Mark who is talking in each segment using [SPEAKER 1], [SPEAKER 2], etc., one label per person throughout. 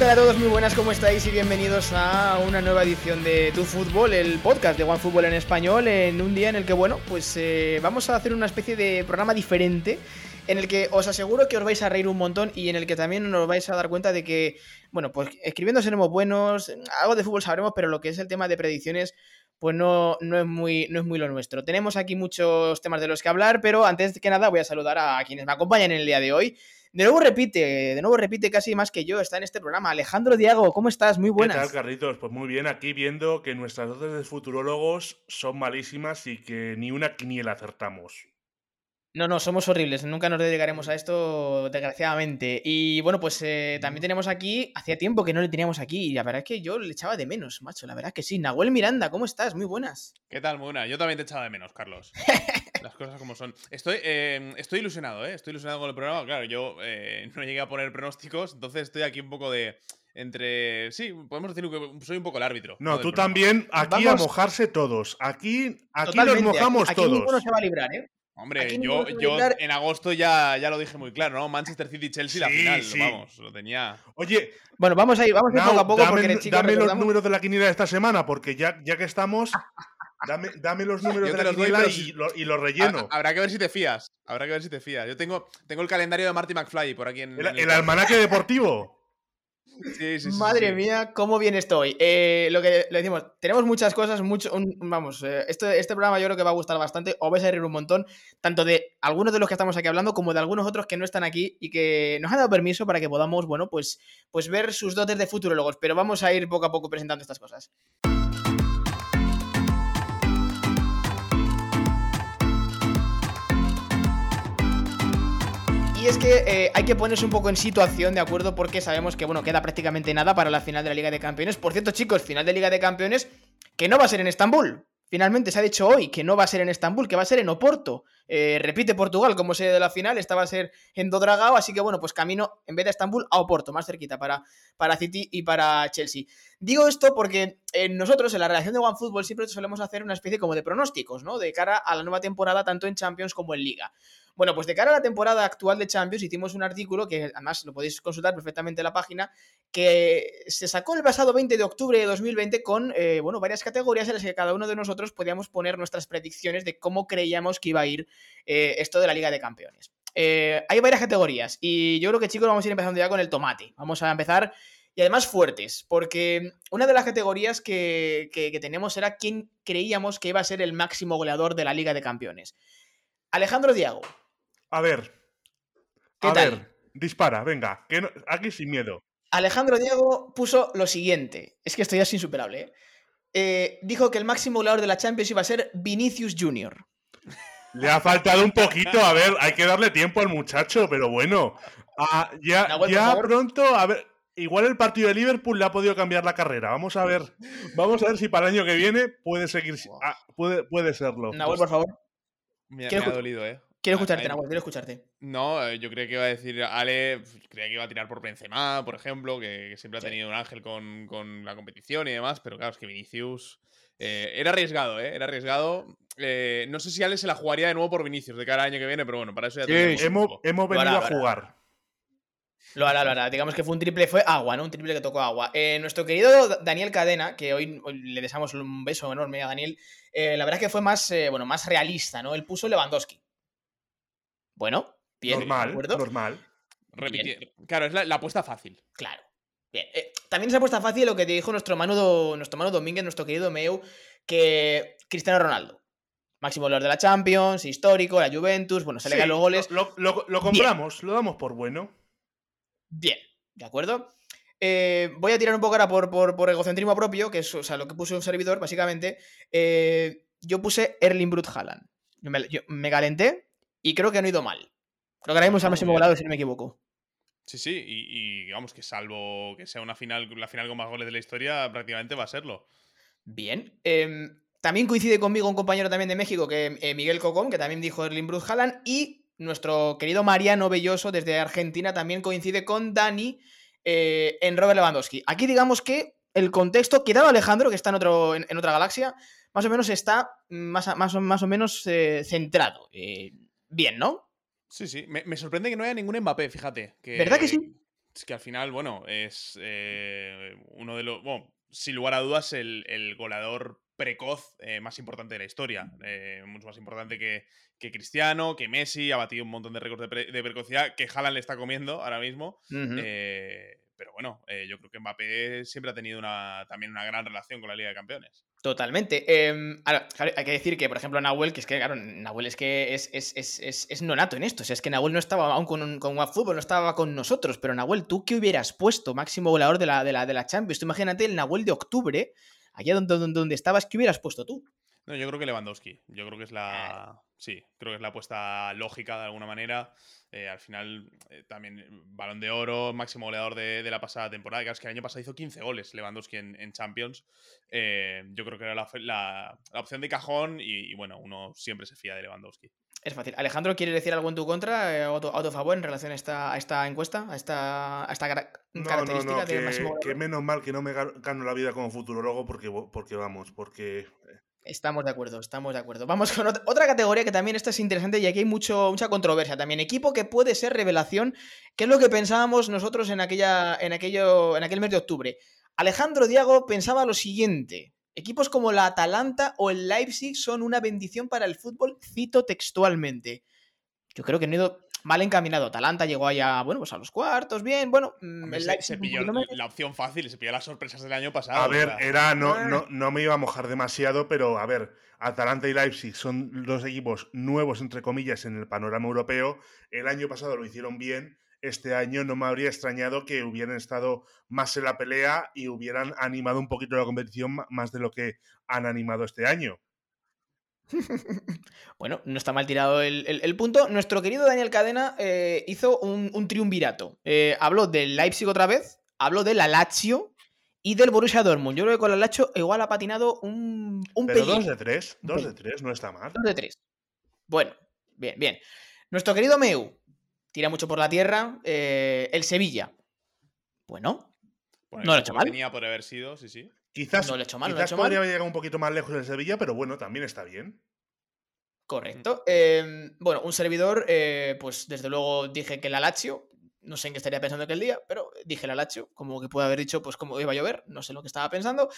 [SPEAKER 1] tal a todos? Muy buenas, ¿cómo estáis? Y bienvenidos a una nueva edición de Tu Fútbol, el podcast de OneFootball en español, en un día en el que, bueno, pues eh, vamos a hacer una especie de programa diferente en el que os aseguro que os vais a reír un montón y en el que también os vais a dar cuenta de que, bueno, pues escribiendo seremos buenos, algo de fútbol sabremos, pero lo que es el tema de predicciones, pues no, no, es muy, no es muy lo nuestro. Tenemos aquí muchos temas de los que hablar, pero antes que nada voy a saludar a quienes me acompañan en el día de hoy. De nuevo repite, de nuevo repite casi más que yo, está en este programa. Alejandro Diago, ¿cómo estás? Muy buenas.
[SPEAKER 2] ¿Qué tal, Carlitos? Pues muy bien, aquí viendo que nuestras dotes de futurólogos son malísimas y que ni una quiniela acertamos.
[SPEAKER 1] No, no, somos horribles, nunca nos dedicaremos a esto, desgraciadamente. Y bueno, pues eh, también tenemos aquí, hacía tiempo que no le teníamos aquí, y la verdad es que yo le echaba de menos, macho, la verdad es que sí. Nahuel Miranda, ¿cómo estás? Muy buenas.
[SPEAKER 3] ¿Qué tal, muy buena? Yo también te echaba de menos, Carlos. Las cosas como son. Estoy, eh, estoy ilusionado, ¿eh? Estoy ilusionado con el programa. Claro, yo eh, no llegué a poner pronósticos, entonces estoy aquí un poco de. Entre. Sí, podemos decir que soy un poco el árbitro.
[SPEAKER 2] No, tú también. Aquí a mojarse todos. Aquí, aquí nos mojamos
[SPEAKER 1] aquí,
[SPEAKER 2] todos.
[SPEAKER 1] Aquí no se va a librar, ¿eh?
[SPEAKER 3] Hombre, yo, yo en agosto ya, ya lo dije muy claro, ¿no? Manchester City-Chelsea, la final, sí. vamos, lo tenía.
[SPEAKER 2] Oye,
[SPEAKER 1] bueno, vamos a ir, vamos a ir poco a poco
[SPEAKER 2] dame,
[SPEAKER 1] porque chicos,
[SPEAKER 2] dame los números de la quiniela de esta semana, porque ya, ya que estamos, dame, dame los números de la quiniela doy, y, lo, y lo relleno.
[SPEAKER 3] Habrá que ver si te fías, habrá que ver si te fías. Yo tengo, tengo el calendario de Marty McFly por aquí en
[SPEAKER 2] el, el, el almanaque deportivo.
[SPEAKER 3] Sí, sí,
[SPEAKER 1] Madre mía, cómo bien estoy. Eh, lo que le decimos, tenemos muchas cosas, mucho, un, vamos, eh, este, este programa yo creo que va a gustar bastante, os vais a reír un montón, tanto de algunos de los que estamos aquí hablando como de algunos otros que no están aquí y que nos han dado permiso para que podamos, bueno, pues, pues ver sus dotes de futurólogos, pero vamos a ir poco a poco presentando estas cosas. Y es que eh, hay que ponerse un poco en situación, ¿de acuerdo? Porque sabemos que, bueno, queda prácticamente nada para la final de la Liga de Campeones. Por cierto, chicos, final de Liga de Campeones que no va a ser en Estambul. Finalmente se ha dicho hoy que no va a ser en Estambul, que va a ser en Oporto. Eh, repite Portugal como sede de la final, esta va a ser en Dodragao, así que bueno, pues camino en vez de Estambul a Oporto, más cerquita para, para City y para Chelsea. Digo esto porque eh, nosotros en la redacción de OneFootball siempre solemos hacer una especie como de pronósticos, ¿no? De cara a la nueva temporada, tanto en Champions como en Liga. Bueno, pues de cara a la temporada actual de Champions hicimos un artículo que además lo podéis consultar perfectamente en la página, que se sacó el pasado 20 de octubre de 2020 con, eh, bueno, varias categorías en las que cada uno de nosotros podíamos poner nuestras predicciones de cómo creíamos que iba a ir eh, esto de la Liga de Campeones. Eh, hay varias categorías y yo creo que chicos vamos a ir empezando ya con el tomate. Vamos a empezar y además fuertes, porque una de las categorías que, que, que tenemos era quién creíamos que iba a ser el máximo goleador de la Liga de Campeones. Alejandro Diago.
[SPEAKER 2] A ver.
[SPEAKER 1] ¿Qué
[SPEAKER 2] a
[SPEAKER 1] tal?
[SPEAKER 2] ver, dispara, venga. Que no, aquí sin miedo.
[SPEAKER 1] Alejandro Diego puso lo siguiente. Es que esto ya es insuperable. ¿eh? Eh, dijo que el máximo goleador de la Champions iba a ser Vinicius Jr.
[SPEAKER 2] Le ha faltado un poquito. A ver, hay que darle tiempo al muchacho, pero bueno. Ah, ya
[SPEAKER 1] Nahuel,
[SPEAKER 2] pronto, a ver. Igual el partido de Liverpool le ha podido cambiar la carrera. Vamos a ver. Vamos a ver si para el año que viene puede seguir. ah, puede, puede serlo.
[SPEAKER 1] Nahuel, por favor.
[SPEAKER 3] Me, ha dolido, ¿eh?
[SPEAKER 1] Quiero escucharte, Nahuel, quiero escucharte.
[SPEAKER 3] No, eh, yo creía que iba a decir Ale, creía que iba a tirar por Benzema, por ejemplo, que, que siempre ha
[SPEAKER 1] Sí.
[SPEAKER 3] tenido un ángel con, con la competición y demás, pero claro, es que Vinicius eh, era arriesgado, ¿eh? Era arriesgado. Eh, no sé si Ale se la jugaría de nuevo por Vinicius de cara al año que viene, pero bueno, para eso ya
[SPEAKER 1] Sí,
[SPEAKER 3] tenemos
[SPEAKER 2] Hemos, hemos
[SPEAKER 1] hará,
[SPEAKER 2] venido a jugar.
[SPEAKER 1] Lo hará, lo hará. Digamos que fue un triple, fue agua, ¿no? Un triple que tocó agua. Eh, nuestro querido Da- Daniel Cadena, que hoy, hoy le deseamos un beso enorme a Daniel, eh, la verdad es que fue más, eh, bueno, más realista, ¿no? Él puso Lewandowski. Bueno, bien, ¿de
[SPEAKER 2] normal,
[SPEAKER 1] acuerdo?
[SPEAKER 2] normal.
[SPEAKER 3] Repiti- Claro, es la, la apuesta fácil.
[SPEAKER 1] Claro. Bien. Eh, también se ha puesto fácil lo que te dijo nuestro Manu, nuestro Manu Domínguez, nuestro querido Meu, que Cristiano Ronaldo. Máximo goleador de la Champions, histórico, la Juventus, bueno, se le
[SPEAKER 2] Sí,
[SPEAKER 1] los goles.
[SPEAKER 2] Lo, lo- lo compramos, lo damos por bueno.
[SPEAKER 1] Bien, ¿de acuerdo? Eh, voy a tirar un poco ahora por, por, por egocentrismo propio, que es o sea, lo que puse un servidor, básicamente. Eh, yo puse Erling Brut Haaland. Yo me, yo me calenté y creo que no he ido mal. Creo que ahora mismo es el máximo
[SPEAKER 3] bien.
[SPEAKER 1] goleador, si no me equivoco.
[SPEAKER 3] Sí, sí, y, y digamos que salvo que sea una final, la final con más goles de la historia, prácticamente va a serlo.
[SPEAKER 1] Bien. Eh, también coincide conmigo un compañero también de México, que eh, Miguel Cocón, que también dijo Erling Brut Haaland. Y nuestro querido Mariano Belloso, desde Argentina, también coincide con Dani eh, en Robert Lewandowski. Aquí digamos que el contexto, quedado Alejandro, que está en, otro, en, en otra galaxia, más o menos está más, más, más o menos eh, centrado. Bien, ¿no?
[SPEAKER 3] Sí, sí. Me, me sorprende que no haya ningún Mbappé, fíjate. Que,
[SPEAKER 1] ¿Verdad que sí?
[SPEAKER 3] que al final, bueno, es eh, uno de los. Bueno, sin lugar a dudas, el, el goleador precoz eh, más importante de la historia. Eh, mucho más importante que, que, Cristiano, que Messi, ha batido un montón de récords de, precocidad, que Haaland le está comiendo ahora mismo. pero bueno, yo creo que Mbappé siempre ha tenido una, también una gran relación con la Liga de Campeones.
[SPEAKER 1] Totalmente. Em, hay que decir que, por ejemplo, Nahuel, que es que, claro, Nahuel es que es, es, es, es nonato en esto. O sea, es que Nahuel no estaba aún con, con fútbol, no estaba con nosotros. Pero Nahuel, ¿tú qué hubieras puesto máximo volador de la, de la, de la Champions? Tú imagínate el Nahuel de octubre, allá donde, donde, donde estabas, ¿qué hubieras puesto tú?
[SPEAKER 3] No, yo creo que Lewandowski. Yo creo que es la. Sí, creo que es la apuesta lógica de alguna manera. Eh, al final, eh, también balón de oro, máximo goleador de, la pasada temporada. Claro, es que el año pasado hizo 15 goles Lewandowski en, Champions. Eh, yo creo que era la, opción de cajón y, bueno, uno siempre se fía de Lewandowski.
[SPEAKER 1] Es fácil. Alejandro, ¿quieres decir algo en tu contra o a tu, favor en relación a esta, esta encuesta? A esta, esta característica
[SPEAKER 2] de máximo que menos mal que no me gano la vida como futurólogo porque, porque vamos, porque
[SPEAKER 1] Estamos de acuerdo, estamos de acuerdo. Vamos con otra categoría que también esta es interesante y aquí hay mucho, mucha controversia también. Equipo que puede ser revelación, que es lo que pensábamos nosotros en, aquella, en, aquello, en aquel mes de octubre. Alejandro Diago pensaba lo siguiente. Equipos como la Atalanta o el Leipzig son una bendición para el fútbol, cito textualmente. Yo creo que no he ido mal encaminado. Atalanta llegó allá, bueno, pues a los cuartos, bien, bueno.
[SPEAKER 3] Mm, se, pilló la opción fácil, se pilló las sorpresas del año pasado.
[SPEAKER 2] A ver, era, no, no, no me iba a mojar demasiado, pero a ver, Atalanta y Leipzig son dos equipos nuevos, entre comillas, en el panorama europeo. El año pasado lo hicieron bien. Este año no me habría extrañado que hubieran estado más en la pelea y hubieran animado un poquito la competición más de lo que han animado este año.
[SPEAKER 1] bueno, no está mal tirado el, punto. Nuestro querido Daniel Cadena eh, hizo un, triunvirato. Eh, habló del Leipzig otra vez, habló del Lazio y del Borussia Dortmund. Yo creo que con el Lazio igual ha patinado un, un
[SPEAKER 2] Pero dos de tres, dos de tres, no está mal.
[SPEAKER 1] Dos de tres. Bueno, bien, bien. Nuestro querido Meu tira mucho por la tierra. Eh, el Sevilla. Bueno, no lo ha hecho mal.
[SPEAKER 3] Tenía por haber sido, sí, sí.
[SPEAKER 2] Quizás, podría haber llegado un poquito más lejos en Sevilla, pero bueno, también está bien.
[SPEAKER 1] Correcto. Em, bueno, un servidor, eh, pues desde luego dije que la Lazio, no sé en qué estaría pensando aquel día, pero dije la Lazio, como que puede haber dicho, pues como iba a llover, no sé lo que estaba pensando.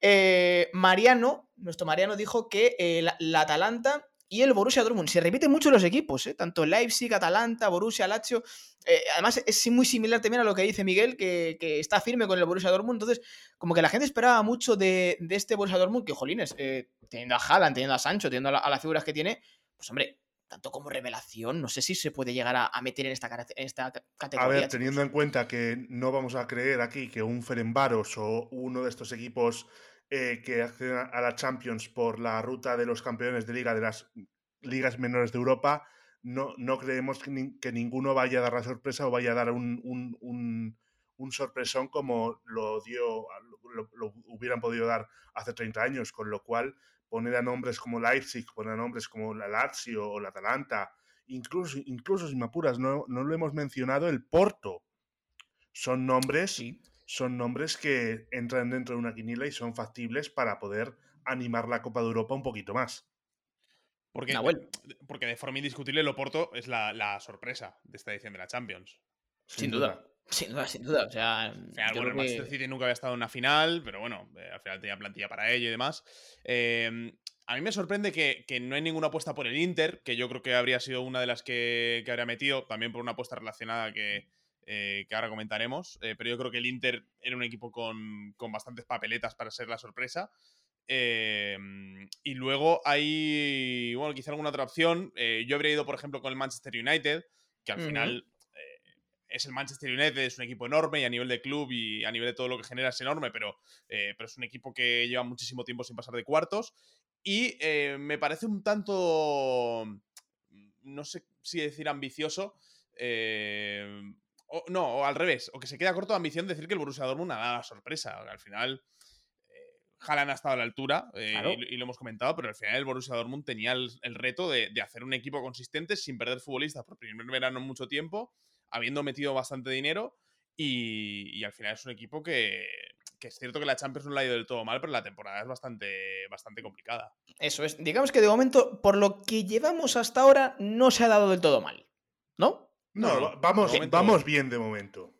[SPEAKER 1] Eh, Mariano, nuestro Mariano dijo que eh, la, Atalanta y el Borussia Dortmund. Se repiten mucho los equipos, ¿eh? tanto Leipzig, Atalanta, Borussia, Lazio. Eh, además, es muy similar también a lo que dice Miguel, que, está firme con el Borussia Dortmund. Entonces, como que la gente esperaba mucho de, este Borussia Dortmund, que jolines, eh, teniendo a Haaland, teniendo a Sancho, teniendo a, las figuras que tiene, pues hombre, tanto como revelación, no sé si se puede llegar a, meter en esta, categoría.
[SPEAKER 2] A ver, teniendo en cuenta que no vamos a creer aquí que un Ferenbaros o uno de estos equipos eh, que acceden a la Champions por la ruta de los campeones de liga de las ligas menores de Europa, no, no creemos que, ninguno vaya a dar la sorpresa o vaya a dar un, un, sorpresón como lo dio, lo, hubieran podido dar hace 30 años, con lo cual poner a nombres como Leipzig, poner a nombres como la Lazio o la Atalanta, incluso, incluso si me apuras, no, no lo hemos mencionado, el Porto. Son nombres son nombres que entran dentro de una quinila y son factibles para poder animar la Copa de Europa un poquito más.
[SPEAKER 3] Porque, porque de forma indiscutible Loporto es la, sorpresa de esta edición de la Champions.
[SPEAKER 1] Sin, duda. Sin duda, sin duda. O sea,
[SPEAKER 3] el Manchester City nunca había estado en una final, pero bueno, eh, al final tenía plantilla para ello y demás. Em, a mí me sorprende que, no hay ninguna apuesta por el Inter, que yo creo que habría sido una de las que, que habría metido, también por una apuesta relacionada que, eh, que ahora comentaremos. Eh, pero yo creo que el Inter era un equipo con, bastantes papeletas para ser la sorpresa. Em, y luego hay, bueno, quizá alguna otra opción. Eh, yo habría ido, por ejemplo, con el Manchester United, que al final es el Manchester United, es un equipo enorme y a nivel de club y a nivel de todo lo que genera es enorme, pero, pero es un equipo que lleva muchísimo tiempo sin pasar de cuartos. Y me parece un tanto, no sé si decir ambicioso, o, no, o al revés, o que se queda corto de ambición decir que el Borussia Dortmund ha dado la sorpresa. Al final, eh, Haaland ha estado a la altura, eh, y, lo hemos comentado, pero al final el Borussia Dortmund tenía el, reto de, hacer un equipo consistente sin perder futbolistas por primer verano en mucho tiempo, habiendo metido bastante dinero, y, al final es un equipo que, es cierto que la Champions no la ha ido del todo mal, pero la temporada es bastante, bastante complicada.
[SPEAKER 1] Eso es, digamos que de momento, por lo que llevamos hasta ahora, no se ha dado del todo mal, ¿no?
[SPEAKER 2] No, vamos, vamos bien de momento.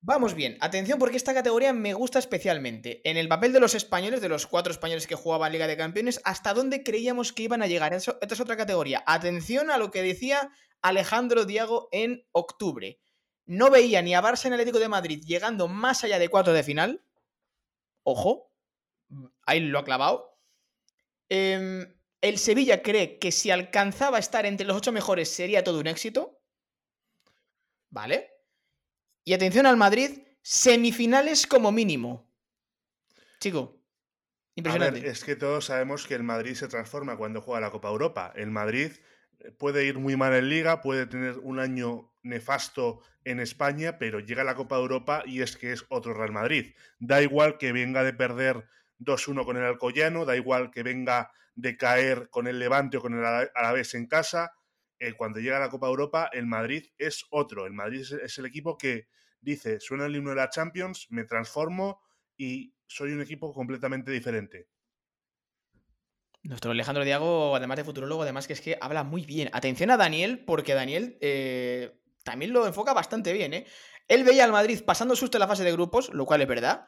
[SPEAKER 1] Vamos bien, atención porque esta categoría me gusta especialmente. En el papel de los españoles, de los cuatro españoles que jugaban Liga de Campeones, ¿hasta dónde creíamos que iban a llegar? esta es otra categoría. Atención a lo que decía Alejandro Diago en octubre. No veía ni a Barça ni Atlético de Madrid llegando más allá de cuatro de final. Ojo, ahí lo ha clavado. Em, el Sevilla cree que si alcanzaba a estar entre los ocho mejores sería todo un éxito. ¿Vale? Y atención al Madrid, semifinales como mínimo. Chico, impresionante.
[SPEAKER 2] es que todos sabemos que el Madrid se transforma cuando juega la Copa Europa. El Madrid eh, puede ir muy mal en liga, puede tener un año nefasto en España, pero llega a la Copa Europa y es que es otro Real Madrid. Da igual que venga de perder 2-1 con el Alcoyano, da igual que venga de caer con el Levante o con el Alavés en casa. Eh, cuando llega la Copa Europa, el Madrid es otro. El Madrid es el equipo que dice, suena el himno de la Champions, me transformo y soy un equipo completamente diferente.
[SPEAKER 1] Nuestro Alejandro Diago, además de futurólogo, además que es que habla muy bien. Atención a Daniel, porque Daniel eh, también lo enfoca bastante bien. ¿eh? Él veía al Madrid pasando susto en la fase de grupos, lo cual es verdad,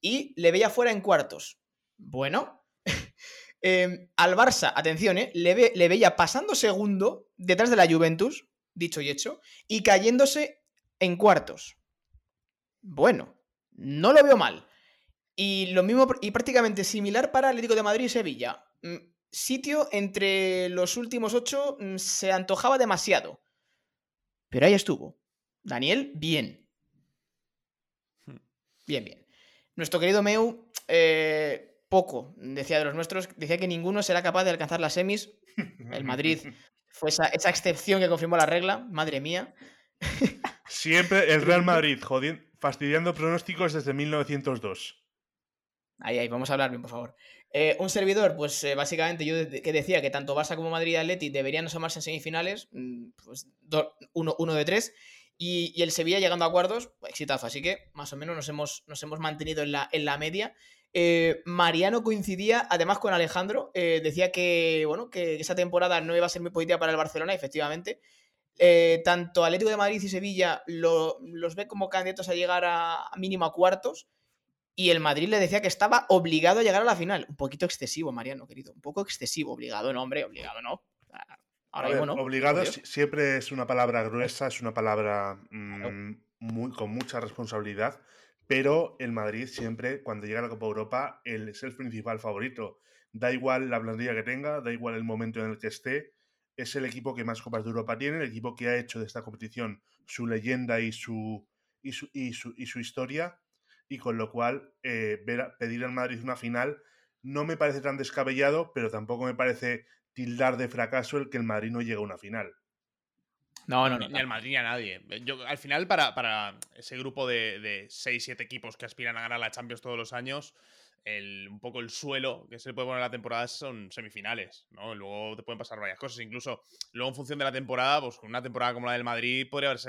[SPEAKER 1] y le veía fuera en cuartos. Bueno, em, al Barça, atención, ¿eh? le, le veía pasando segundo detrás de la Juventus, dicho y hecho, y cayéndose en cuartos. Bueno, no lo veo mal. Y lo mismo y prácticamente similar para Atlético de Madrid y Sevilla. Mm, sitio entre los últimos ocho mm, se antojaba demasiado. Pero ahí estuvo. Daniel, bien. Hmm. Bien, bien. Nuestro querido Meu, eh, poco, decía de los nuestros, decía que ninguno será capaz de alcanzar las semis. El Madrid fue esa, esa excepción que confirmó la regla, madre mía.
[SPEAKER 2] Siempre el Real Madrid, jodiendo fastidiando pronósticos desde 1902.
[SPEAKER 1] Ahí, ahí, vamos a hablar bien, por favor. Eh, un servidor, pues eh, básicamente yo que decía que tanto Barça como Madrid y Atleti deberían asomarse en semifinales, mm, pues uno, de tres, y, el Sevilla llegando a cuartos, exitazo. Así que más o menos nos hemos, nos hemos mantenido en la, en la media. Eh, Mariano coincidía además con Alejandro, decía que, bueno, que esa temporada no iba a ser muy positiva para el Barcelona, efectivamente. Eh, tanto Atlético de Madrid y Sevilla los ve como candidatos a llegar a, mínimo a cuartos. Y el Madrid le decía que estaba obligado a llegar a la final. Un poquito excesivo, Mariano, querido. Un poco excesivo. Obligado, no, hombre, obligado no.
[SPEAKER 2] Ahora no. Obligado siempre es una palabra gruesa, es una palabra mm, muy, con mucha responsabilidad. Pero el Madrid siempre, cuando llega a la Copa Europa, es el principal favorito. Da igual la plantilla que tenga, da igual el momento en el que esté es el equipo que más Copas de Europa tiene, el equipo que ha hecho de esta competición su leyenda y su, y su, y su, historia, y con lo cual eh, pedir al Madrid una final no me parece tan descabellado, pero tampoco me parece tildar de fracaso el que el Madrid no llegue a una final.
[SPEAKER 3] No, no, no. Ni al Madrid ni a nadie. Yo, al final, para, para ese grupo de, de 6-7 equipos que aspiran a ganar la Champions todos los años, un poco el suelo que se puede poner la temporada son semifinales, ¿no? Luego te pueden pasar varias cosas. Incluso luego en función de la temporada, pues una temporada como la del Madrid podría haber,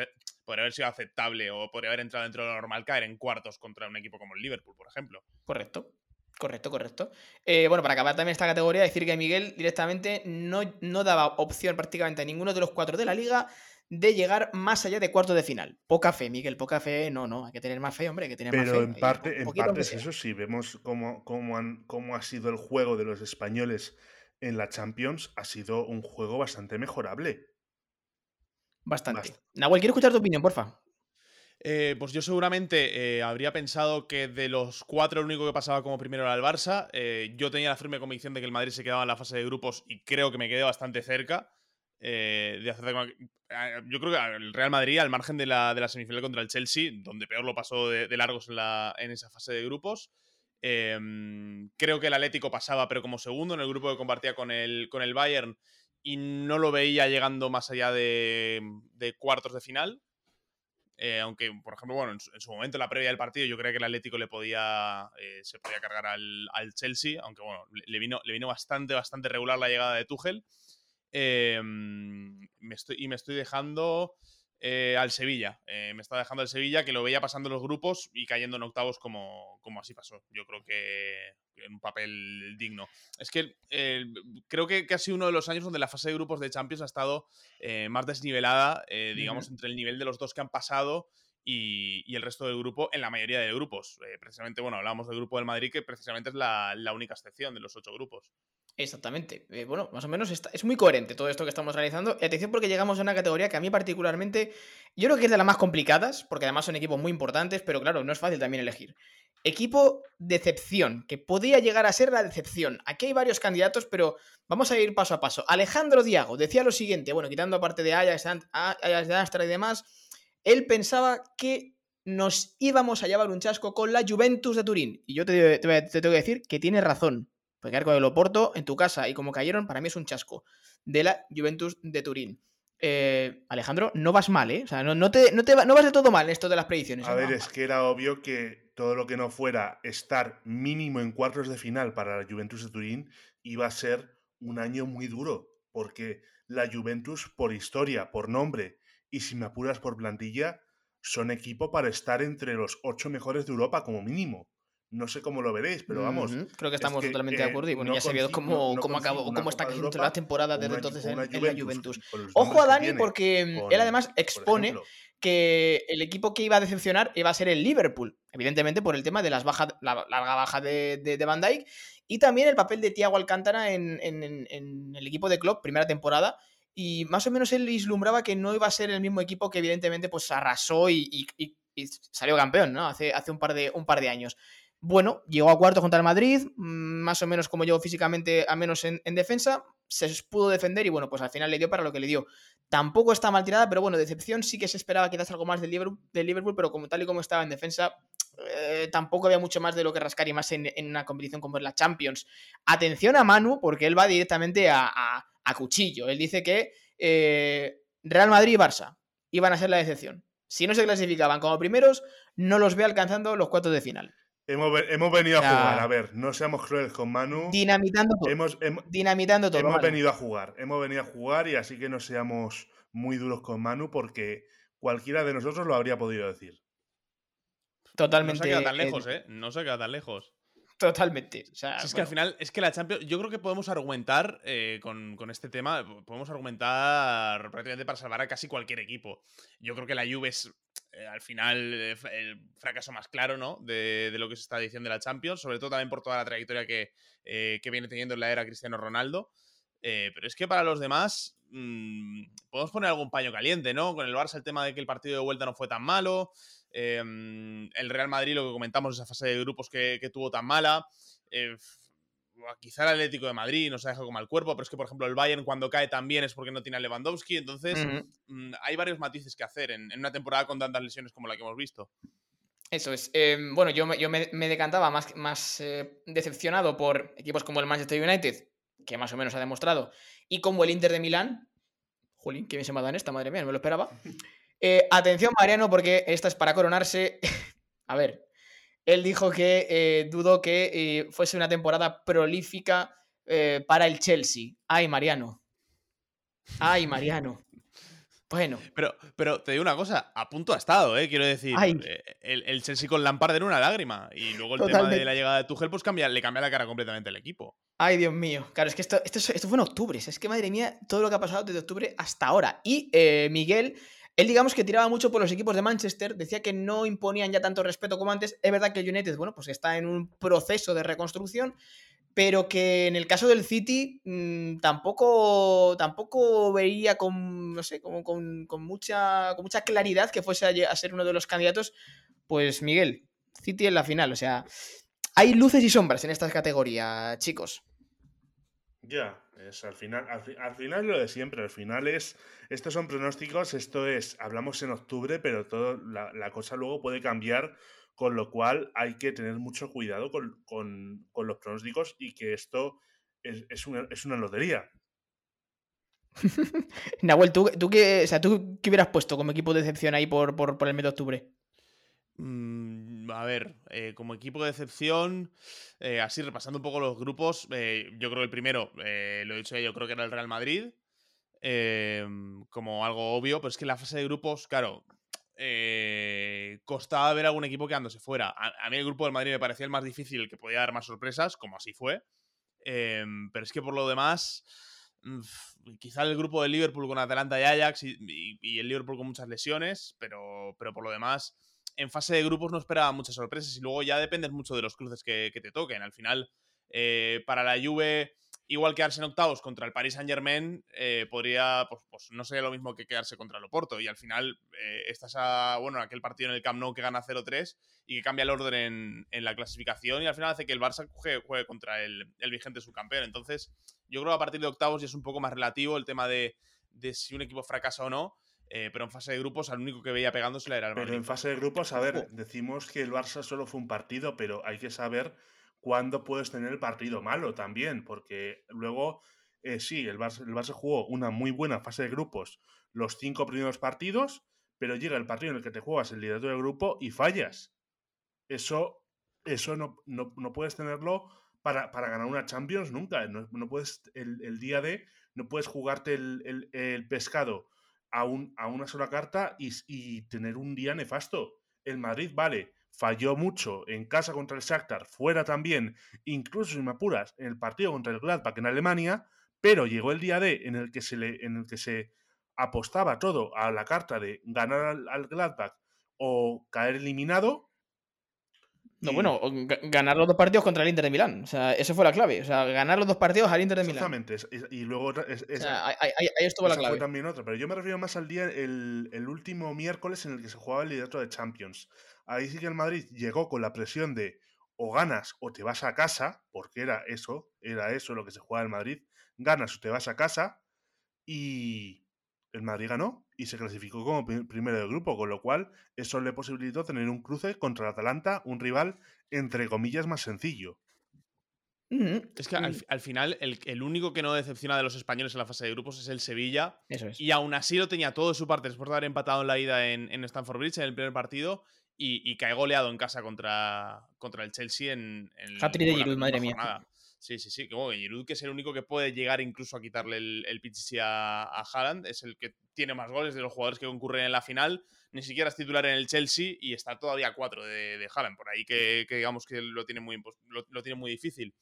[SPEAKER 3] podría haber sido aceptable o podría haber entrado dentro de lo normal caer en cuartos contra un equipo como el Liverpool, por ejemplo.
[SPEAKER 1] Correcto. Correcto, correcto. Eh, bueno, para acabar también esta categoría, decir que Miguel directamente no, no daba opción prácticamente a ninguno de los cuatro de la liga de llegar más allá de cuarto de final. Poca fe, Miguel, poca fe. No, no, hay que tener más fe, hombre, hay que tener
[SPEAKER 2] más
[SPEAKER 1] fe.
[SPEAKER 2] Pero en parte, en parte es eso, sí, vemos cómo, cómo, ha sido el juego de los españoles en la Champions, ha sido un juego bastante mejorable.
[SPEAKER 1] Bastante. Nahuel, quiero escuchar tu opinión, porfa.
[SPEAKER 3] Eh, pues yo seguramente eh, habría pensado que de los cuatro el único que pasaba como primero era el Barça. Eh, yo tenía la firme convicción de que el Madrid se quedaba en la fase de grupos y creo que me quedé bastante cerca. Eh, ah, yo creo que el Real Madrid, al margen de la, de la semifinal contra el Chelsea, donde peor lo pasó de, largos en, la, en, esa fase de grupos, em, creo que el Atlético pasaba, pero como segundo en el grupo que compartía con el, con el Bayern y no lo veía llegando más allá de, de cuartos de final. Eh, aunque, por ejemplo, bueno, en su, momento, en la previa del partido, yo creía que el Atlético le podía. Eh, se podía cargar al, al, Chelsea, aunque bueno, le, vino, le vino bastante, bastante regular la llegada de Tuchel. Em, me estoy, y me estoy dejando eh, al Sevilla. Eh, me está dejando al Sevilla, que lo veía pasando los grupos y cayendo en octavos como, como así pasó. Yo creo que en un papel digno. Es que eh, creo que, que, ha sido uno de los años donde la fase de grupos de Champions ha estado más desnivelada, digamos, entre el nivel de los dos que han pasado y, el resto del grupo en la mayoría de grupos. Eh, precisamente, bueno, hablábamos del grupo del Madrid, que precisamente es la, única excepción de los ocho grupos.
[SPEAKER 1] Exactamente. Eh, bueno, más o menos es muy coherente todo esto que estamos realizando. Y atención porque llegamos a una categoría que a mí particularmente, yo creo que es de las más complicadas, porque además son equipos muy importantes, pero claro, no es fácil también elegir. Equipo decepción, que podría llegar a ser la decepción. Aquí hay varios candidatos, pero vamos a ir paso a paso. Alejandro Diago decía lo siguiente, bueno, quitando aparte de Ajax, de Astra y demás, él pensaba que nos íbamos a llevar un chasco con la Juventus de Turín. Y yo te, tengo que decir que tiene razón. Porque con el Oporto en tu casa y como cayeron, para mí es un chasco de la Juventus de Turín. Eh, Alejandro, no vas mal, ¿eh? O sea, no, te, no, te no vas de todo mal en esto de las predicciones.
[SPEAKER 2] A ver, es que era obvio que todo lo que no fuera estar mínimo en cuartos de final para la Juventus de Turín iba a ser un año muy duro. Porque la Juventus, por historia, por nombre y si me apuras por plantilla, son equipo para estar entre los ocho mejores de Europa como mínimo. No sé cómo lo veréis, pero vamos.
[SPEAKER 1] Creo que estamos totalmente de acuerdo. Y bueno, ya se vio cómo, cómo acabó, cómo está cayendo la temporada desde entonces en, la Juventus. Ojo a Dani, porque él además expone que el equipo que iba a decepcionar iba a ser el Liverpool. Evidentemente, por el tema de las bajas, la larga baja de, de, Van Dijk. Y también el papel de Thiago Alcántara en, en el equipo de Klopp, primera temporada, y más o menos él vislumbraba que no iba a ser el mismo equipo que evidentemente pues arrasó y, salió campeón, ¿no? Hace, hace un, par de, un par de años. Bueno, llegó a cuarto contra el Madrid, mm, más o menos como llegó físicamente, a menos en, defensa, se pudo defender y bueno, pues al final le dio para lo que le dio. Tampoco está mal tirada, pero bueno, decepción sí que se esperaba quizás algo más del Liverpool, Liverpool pero como tal y como estaba en defensa, eh, tampoco había mucho más de lo que rascar y más en, una competición como la Champions. Atención a Manu, porque él va directamente a a cuchillo. Él dice que eh, Real Madrid y Barça iban a ser la decepción. Si no se clasificaban como primeros, no los ve alcanzando los cuartos de final.
[SPEAKER 2] Hemos, venido a jugar, a ver, no seamos crueles con Manu.
[SPEAKER 1] Dinamitando todo.
[SPEAKER 2] Hemos,
[SPEAKER 1] dinamitando todo.
[SPEAKER 2] Hemos venido a jugar, hemos venido a jugar y así que no seamos muy duros con Manu porque cualquiera de nosotros lo habría podido decir.
[SPEAKER 1] Totalmente.
[SPEAKER 3] No se queda tan lejos, ¿eh? No se queda tan lejos.
[SPEAKER 1] Totalmente.
[SPEAKER 3] es que al final, es que la Champions. Yo creo que podemos argumentar eh, con, este tema, podemos argumentar prácticamente para salvar a casi cualquier equipo. Yo creo que la Juve es eh, al final eh, el fracaso más claro, ¿no? De, lo que se está diciendo de la Champions, sobre todo también por toda la trayectoria que, viene teniendo en la era Cristiano Ronaldo. pero es que para los demás, mm, podemos poner algún paño caliente, ¿no? Con el Barça, el tema de que el partido de vuelta no fue tan malo. Em, el Real Madrid, lo que comentamos, esa fase de grupos que, tuvo tan mala. Quizá el Atlético de Madrid nos ha dejado como al cuerpo, pero es que, por ejemplo, el Bayern cuando cae también es porque no tiene a Lewandowski. Entonces, mm, hay varios matices que hacer en, una temporada con tantas lesiones como la que hemos visto.
[SPEAKER 1] Eso es. Em, bueno, yo, yo me, decantaba más, más eh, decepcionado por equipos como el Manchester United, que más o menos ha demostrado, y como el Inter de Milán. Jolín, qué bien se me ha dado en esta, madre mía, no me lo esperaba. Eh, atención, Mariano, porque esta es para coronarse. a ver, él dijo que eh, dudó que eh, fuese una temporada prolífica para el Chelsea. Ay, Mariano. Ay, Mariano. Bueno.
[SPEAKER 3] Pero, pero te digo una cosa, a punto ha estado, ¿eh? Quiero decir, el, Chelsea con Lampard era una lágrima. Y luego el tema de la llegada de Tuchel, pues cambia, le cambia la cara completamente al equipo.
[SPEAKER 1] Ay, Dios mío. Claro, es que esto, esto, esto, fue en octubre. Es que, madre mía, todo lo que ha pasado desde octubre hasta ahora. Y Miguel él, digamos que tiraba mucho por los equipos de Manchester, decía que no imponían ya tanto respeto como antes. Es verdad que el United, bueno, pues está en un proceso de reconstrucción, pero que en el caso del City mm, tampoco, tampoco veía con, no sé, como con, mucha, con mucha claridad que fuese a, a ser uno de los candidatos. Pues Miguel, City en la final, o sea, hay luces y sombras en esta categoría, chicos.
[SPEAKER 2] Ya, es al final, al, final lo de siempre, al final es, estos son pronósticos, esto es, hablamos en octubre, pero todo, la, cosa luego puede cambiar, con lo cual hay que tener mucho cuidado con, los pronósticos y que esto es, una, es una lotería.
[SPEAKER 1] Nahuel, ¿tú, tú, qué, o sea, ¿tú qué hubieras puesto como equipo de decepción ahí por, por, por el mes de octubre?
[SPEAKER 3] Mm, a ver, eh, como equipo de excepción, eh, así repasando un poco los grupos, eh, yo creo que el primero, lo he dicho ya, yo creo que era el Real Madrid, como algo obvio, pero es que la fase de grupos, claro, costaba ver algún equipo quedándose fuera. A, mí el grupo del Madrid me parecía el más difícil, el que podía dar más sorpresas, como así fue, pero es que por lo demás... quizá el grupo de Liverpool con Atalanta y Ajax y, el Liverpool con muchas lesiones, pero, pero por lo demás, en fase de grupos no esperaba muchas sorpresas y luego ya dependes mucho de los cruces que, te toquen. Al final, eh, para la Juve igual quedarse en octavos contra el Paris Saint Germain eh, podría, pues, pues, no sería lo mismo que quedarse contra el Oporto. Y al final eh, estás a, bueno, aquel partido en el Camp Nou que gana 0-3 y que cambia el orden en, la clasificación y al final hace que el Barça juegue, contra el, vigente subcampeón. Entonces, yo creo que a partir de octavos ya es un poco más relativo el tema de, si un equipo fracasa o no. Eh, pero en fase de grupos, al único que veía pegándose era el
[SPEAKER 2] Pero en fase de grupos, a ver, decimos que el Barça solo fue un partido, pero hay que saber cuándo puedes tener el partido malo también, porque luego, eh, sí, el Barça, el Barça jugó una muy buena fase de grupos los cinco primeros partidos, pero llega el partido en el que te juegas el liderato del grupo y fallas. Eso, eso no, no, puedes tenerlo para, ganar una Champions nunca. No, puedes, el, día de, no puedes jugarte el, pescado a, un, a, una sola carta y, tener un día nefasto. El Madrid, vale, falló mucho en casa contra el Shakhtar, fuera también, incluso sin apuras, en el partido contra el Gladbach en Alemania, pero llegó el día D en el que se, le, en el que se apostaba todo a la carta de ganar al, Gladbach o caer eliminado.
[SPEAKER 1] No, bueno, ganar los dos partidos contra el Inter de Milán. O sea, eso fue la clave. O sea, ganar los dos partidos al Inter de Milán.
[SPEAKER 2] Exactamente. Y luego.
[SPEAKER 1] ahí, estuvo la clave.
[SPEAKER 2] Fue también otra. Pero yo me refiero más al día, el, el último miércoles en el que se jugaba el liderato de Champions. Ahí sí que el Madrid llegó con la presión de o ganas o te vas a casa, porque era eso, era eso lo que se jugaba en Madrid, ganas o te vas a casa, y el Madrid ganó y se clasificó como primero del grupo, con lo cual eso le posibilitó tener un cruce contra el Atalanta, un rival entre comillas más sencillo.
[SPEAKER 3] Es que al, final el, único que no decepciona de los españoles en la fase de grupos es el Sevilla.
[SPEAKER 1] Eso es.
[SPEAKER 3] Y aún así lo tenía todo de su parte después de haber empatado en la ida en, en Stanford Bridge en el primer partido y, cae goleado en casa contra, contra el Chelsea en. en
[SPEAKER 1] de Giroud, madre mía.
[SPEAKER 3] Sí, sí, sí. Que, Giroud, que es el único que puede llegar incluso a quitarle el, el a, a Haaland, es el que tiene más goles de los jugadores que concurren en la final. Ni siquiera es titular en el Chelsea y está todavía a cuatro de, de Haaland. Por ahí que, digamos que lo tiene muy, lo, tiene muy difícil.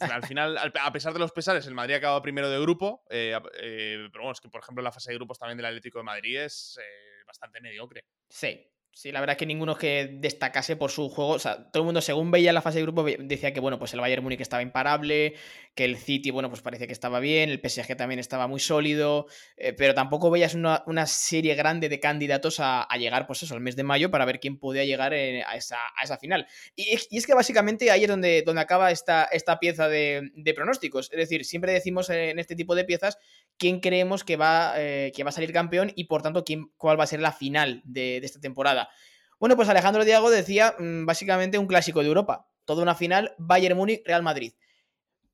[SPEAKER 3] Al final, a pesar de los pesares, el Madrid ha acabado primero de grupo. Eh, eh, pero bueno, es que, por ejemplo, la fase de grupos también del Atlético de Madrid es eh, bastante mediocre.
[SPEAKER 1] Sí, Sí, la verdad es que ninguno que destacase por su juego. O sea, todo el mundo, según veía la fase de grupo, decía que, bueno, pues el Bayern Múnich estaba imparable, que el City, bueno, pues parece que estaba bien, el PSG también estaba muy sólido, eh, pero tampoco veías una, serie grande de candidatos a, llegar, pues eso, al mes de mayo para ver quién podía llegar eh, a, esa, a, esa, final. Y, es que básicamente ahí es donde, donde acaba esta, esta pieza de, de, pronósticos. Es decir, siempre decimos en este tipo de piezas quién creemos que va, eh, que va a salir campeón y por tanto quién, cuál va a ser la final de, esta temporada. Bueno, pues Alejandro Diago decía mm, básicamente un clásico de Europa. Toda una final, Bayern Múnich, Real Madrid.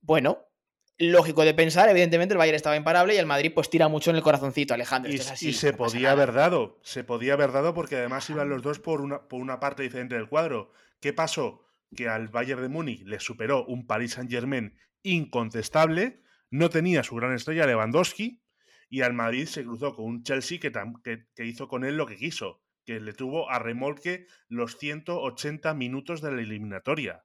[SPEAKER 1] Bueno, lógico de pensar, evidentemente el Bayern estaba imparable y el Madrid pues tira mucho en el corazoncito, Alejandro.
[SPEAKER 2] Y, se podía haber dado, se podía haber dado porque además iban los dos por una, por una parte diferente del cuadro. ¿Qué pasó? Que al Bayern de Múnich le superó un Paris Saint Germain incontestable no tenía su gran estrella Lewandowski y al Madrid se cruzó con un Chelsea que, que, hizo con él lo que quiso, que le tuvo a remolque los 180 minutos de la eliminatoria.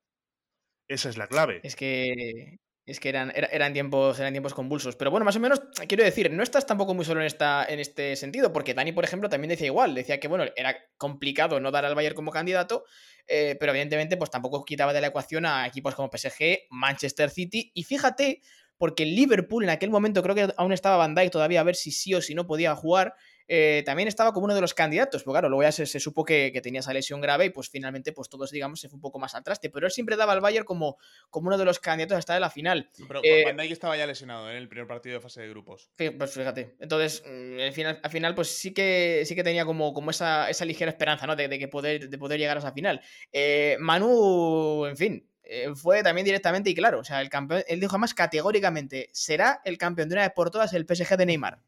[SPEAKER 2] Esa es la clave.
[SPEAKER 1] Es que es que eran, eran, tiempos, eran tiempos convulsos. Pero bueno, más o menos, quiero decir, no estás tampoco muy solo en, esta, en este sentido, porque Dani, por ejemplo, también decía igual. Decía que, bueno, era complicado no dar al Bayern como candidato, eh, pero evidentemente, pues tampoco quitaba de la ecuación a equipos como PSG, Manchester City. Y fíjate porque Liverpool en aquel momento creo que aún estaba Van Dijk todavía a ver si sí o si no podía jugar. Eh, también estaba como uno de los candidatos, porque claro, luego ya se, supo que, tenía esa lesión grave y pues finalmente pues todos digamos se fue un poco más al traste, pero él siempre daba al Bayern como, como uno de los candidatos hasta de la final.
[SPEAKER 3] Pero eh, Van Dijk estaba ya lesionado en el primer partido de fase de grupos.
[SPEAKER 1] Pues fíjate, entonces mm, al final, al final pues sí que, sí que tenía como, como esa, esa ligera esperanza, ¿no? De, que poder, de poder llegar a esa final. Eh, Manu, en fin, eh, fue también directamente y claro. O sea, el campeón, él dijo más categóricamente: será el campeón de una vez por todas el PSG de Neymar.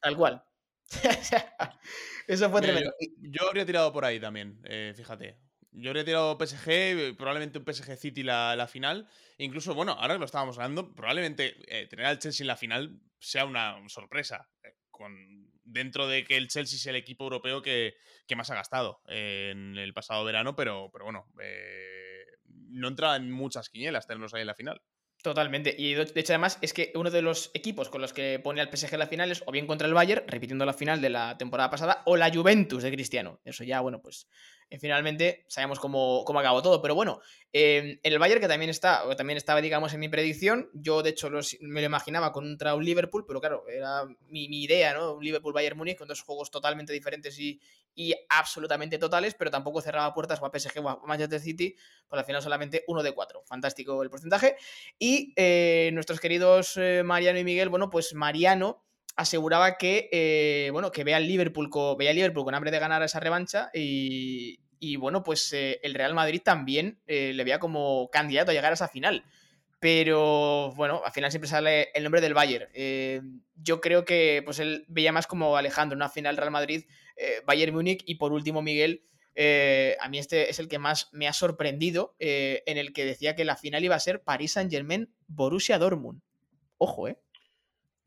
[SPEAKER 1] Tal cual. Eso fue tremendo.
[SPEAKER 3] Yo, habría tirado por ahí también, eh, fíjate. Yo habría tirado PSG, probablemente un PSG City la, la, final. Incluso, bueno, ahora que lo estábamos hablando, probablemente eh, tener al Chelsea en la final sea una sorpresa. con, dentro de que el Chelsea es el equipo europeo que, que más ha gastado en el pasado verano, pero, pero bueno, no entra en muchas quinielas tenerlos ahí en la final.
[SPEAKER 1] Totalmente. Y de hecho, además, es que uno de los equipos con los que pone al PSG en la final es o bien contra el Bayern, repitiendo la final de la temporada pasada, o la Juventus de Cristiano. Eso ya, bueno, pues finalmente sabemos cómo, cómo acabó todo. Pero bueno, eh, en el Bayern, que también está, o también estaba, digamos, en mi predicción, yo de hecho me lo imaginaba contra un Liverpool, pero claro, era mi, idea, ¿no? Un Liverpool-Bayern Múnich con dos juegos totalmente diferentes y, y, absolutamente totales, pero tampoco cerraba puertas o a PSG o a Manchester City, pues al final solamente uno de cuatro. Fantástico el porcentaje. Y eh, nuestros queridos Mariano y Miguel, bueno, pues Mariano aseguraba que, eh, bueno, que vea al Liverpool, con, veía Liverpool con hambre de ganar esa revancha y, bueno, pues eh, el Real Madrid también eh, le veía como candidato a llegar a esa final. Pero bueno, al final siempre sale el nombre del Bayern. yo creo que pues él veía más como Alejandro, una final Real Madrid, Bayern Múnich y por último Miguel. a mí este es el que más me ha sorprendido, en el que decía que la final iba a ser París Saint Germain, Borussia Dortmund. Ojo, ¿eh?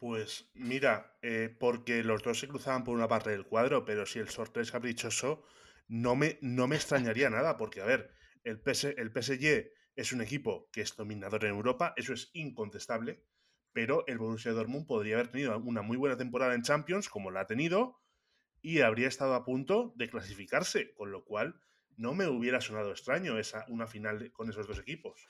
[SPEAKER 2] Pues mira, eh, porque los dos se cruzaban por una parte del cuadro, pero si el sorteo es caprichoso, no me, no me extrañaría nada, porque a ver, el, el PSG es un equipo que es dominador en Europa, eso es incontestable, pero el Borussia Dortmund podría haber tenido una muy buena temporada en Champions, como la ha tenido, y habría estado a punto de clasificarse, con lo cual no me hubiera sonado extraño esa, una final con esos dos equipos.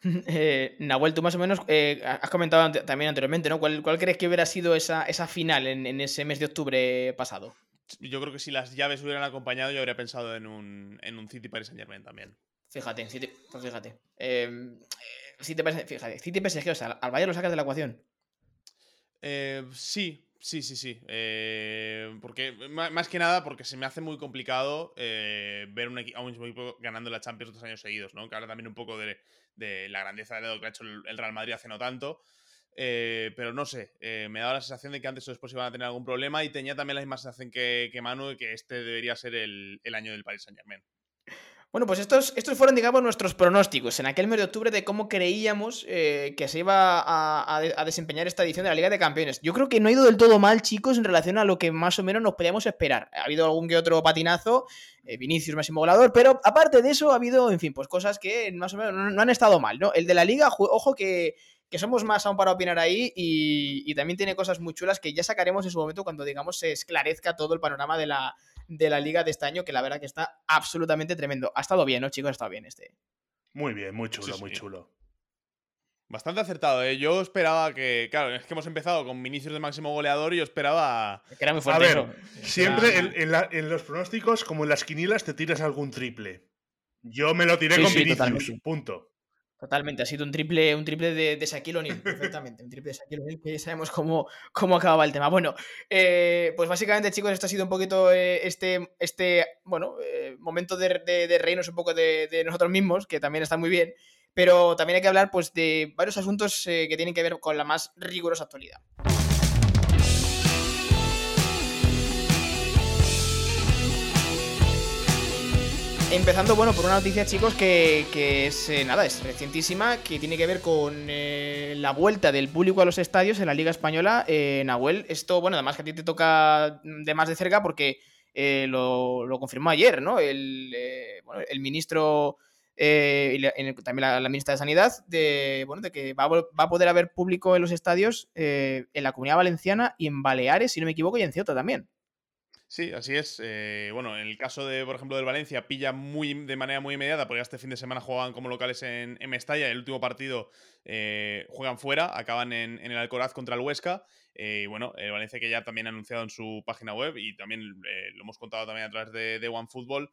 [SPEAKER 1] Eh, Nahuel, tú más o menos eh, has comentado también anteriormente, ¿no? ¿Cuál, crees que hubiera sido esa, esa final en, ese mes de octubre pasado?
[SPEAKER 3] Yo creo que si las llaves hubieran acompañado, yo habría pensado en un, en un City Paris Saint Germain también.
[SPEAKER 1] Fíjate, City, pues fíjate. Em, eh, City, fíjate, City PSG, o sea, al Bayern lo sacas de la ecuación.
[SPEAKER 3] Eh, sí, Sí, sí, sí. Eh, porque, más que nada, porque se me hace muy complicado eh, ver un a un equipo ganando la Champions dos años seguidos, ¿no? Que habla también un poco de, la grandeza de lo que ha hecho el, Real Madrid hace no tanto. Eh, pero no sé, me da la sensación de que antes o después iban a tener algún problema y tenía también la misma sensación que, que Manu de que este debería ser el, el año del Paris Saint Germain.
[SPEAKER 1] Bueno, pues estos, estos fueron, digamos, nuestros pronósticos en aquel mes de octubre de cómo creíamos eh, que se iba a, desempeñar esta edición de la Liga de Campeones. Yo creo que no ha ido del todo mal, chicos, en relación a lo que más o menos nos podíamos esperar. Ha habido algún que otro patinazo, eh, Vinicius máximo volador, pero aparte de eso ha habido, en fin, pues cosas que más o menos no, han estado mal, ¿no? El de la Liga, ojo que que somos más aún para opinar ahí y, también tiene cosas muy chulas que ya sacaremos en su momento cuando, digamos, se esclarezca todo el panorama de la, de la liga de este año, que la verdad que está absolutamente tremendo. Ha estado bien, ¿no, chicos? Ha estado bien este.
[SPEAKER 2] Muy bien, muy chulo, muy chulo.
[SPEAKER 3] Bastante acertado, ¿eh? Yo esperaba que. Claro, es que hemos empezado con Vinicius de máximo goleador y yo esperaba.
[SPEAKER 1] Que era muy fuerte. A ver,
[SPEAKER 2] siempre en, los pronósticos, como en las quinilas, te tiras algún triple. Yo me lo tiré con Vinicius, punto.
[SPEAKER 1] Totalmente, ha sido un triple, un triple de, de Shaquille O'Neal, perfectamente. Un triple de Shaquille O'Neal que ya sabemos cómo, cómo acababa el tema. Bueno, eh, pues básicamente, chicos, esto ha sido un poquito eh, este, este, bueno, eh, momento de, de, reírnos un poco de, de, nosotros mismos, que también está muy bien, pero también hay que hablar pues de varios asuntos que tienen que ver con la más rigurosa actualidad. Empezando, bueno, por una noticia, chicos, que, es eh, nada, es recientísima, que tiene que ver con eh, la vuelta del público a los estadios en la Liga Española. Eh, Nahuel, esto, bueno, además que a ti te toca de más de cerca porque lo, confirmó ayer, ¿no? El, el ministro y también la, ministra de Sanidad, de, bueno, de que va a, poder haber público en los estadios en la Comunidad Valenciana y en Baleares, si no me equivoco, y en Ceuta también.
[SPEAKER 3] Sí, así es. Eh, bueno, en el caso de, por ejemplo, del Valencia, pilla muy de manera muy inmediata, porque este fin de semana juegan como locales en, Mestalla. El último partido eh, juegan fuera, acaban en, el Alcoraz contra el Huesca. Eh, y bueno, el Valencia que ya también ha anunciado en su página web y también lo hemos contado también a través de, de OneFootball,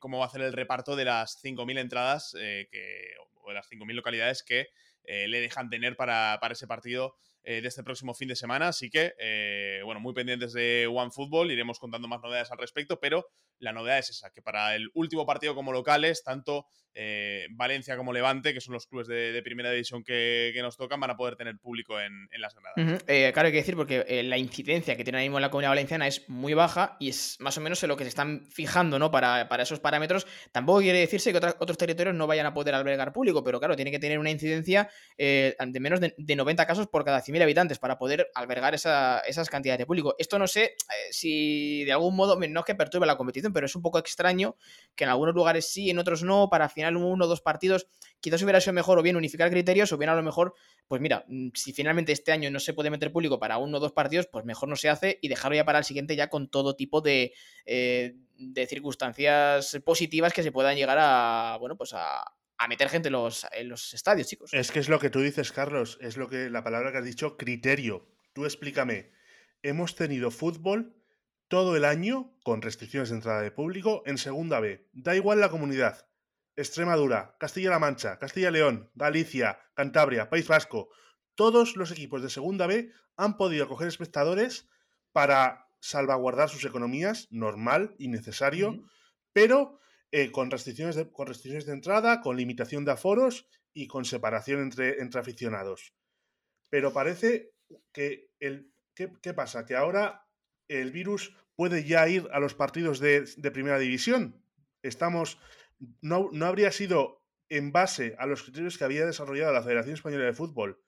[SPEAKER 3] cómo va a hacer el reparto de las 5.000 entradas que, o de las 5.000 localidades que le dejan tener para, para ese partido eh, de este próximo fin de semana. Así que, eh, bueno, muy pendientes de OneFootball, iremos contando más novedades al respecto, pero la novedad es esa, que para el último partido como locales, tanto eh, Valencia como Levante, que son los clubes de, primera división que, nos tocan, van a poder tener público en, las granadas.
[SPEAKER 1] claro, hay que decir, porque la incidencia que tiene ahora mismo la comunidad valenciana es muy baja y es más o menos en lo que se están fijando ¿no? para, esos parámetros. Tampoco quiere decirse que otros territorios no vayan a poder albergar público, pero claro, tiene que tener una incidencia de menos de, de 90 casos por cada mil habitantes para poder albergar esas cantidades de público. Esto no sé eh, si de algún modo, no es que perturbe la competición, pero es un poco extraño que en algunos lugares sí, en otros no, para al final uno o dos partidos quizás hubiera sido mejor o bien unificar criterios o bien a lo mejor, pues mira, mm, si finalmente este año no se puede meter público para uno o dos partidos, pues mejor no se hace y dejarlo ya para el siguiente ya con todo tipo de, eh, de circunstancias positivas que se puedan llegar a, bueno, pues a, a meter gente en los, en los estadios, chicos.
[SPEAKER 2] Es que es lo que tú dices, Carlos, es lo que la palabra que has dicho, criterio. Tú explícame. Hemos tenido fútbol todo el año con restricciones de entrada de público en segunda B. Da igual la comunidad. Extremadura, Castilla-La Mancha, Castilla-León, Galicia, Cantabria, País Vasco. Todos los equipos de segunda B han podido acoger espectadores para salvaguardar sus economías, normal y necesario, pero eh, con, restricciones de, con restricciones de entrada, con limitación de aforos y con separación entre, entre aficionados. Pero parece que el. ¿qué, ¿qué, pasa? Que ahora el virus puede ya ir a los partidos de, de primera división. Estamos. No, no, habría sido en base a los criterios que había desarrollado la Federación Española de Fútbol,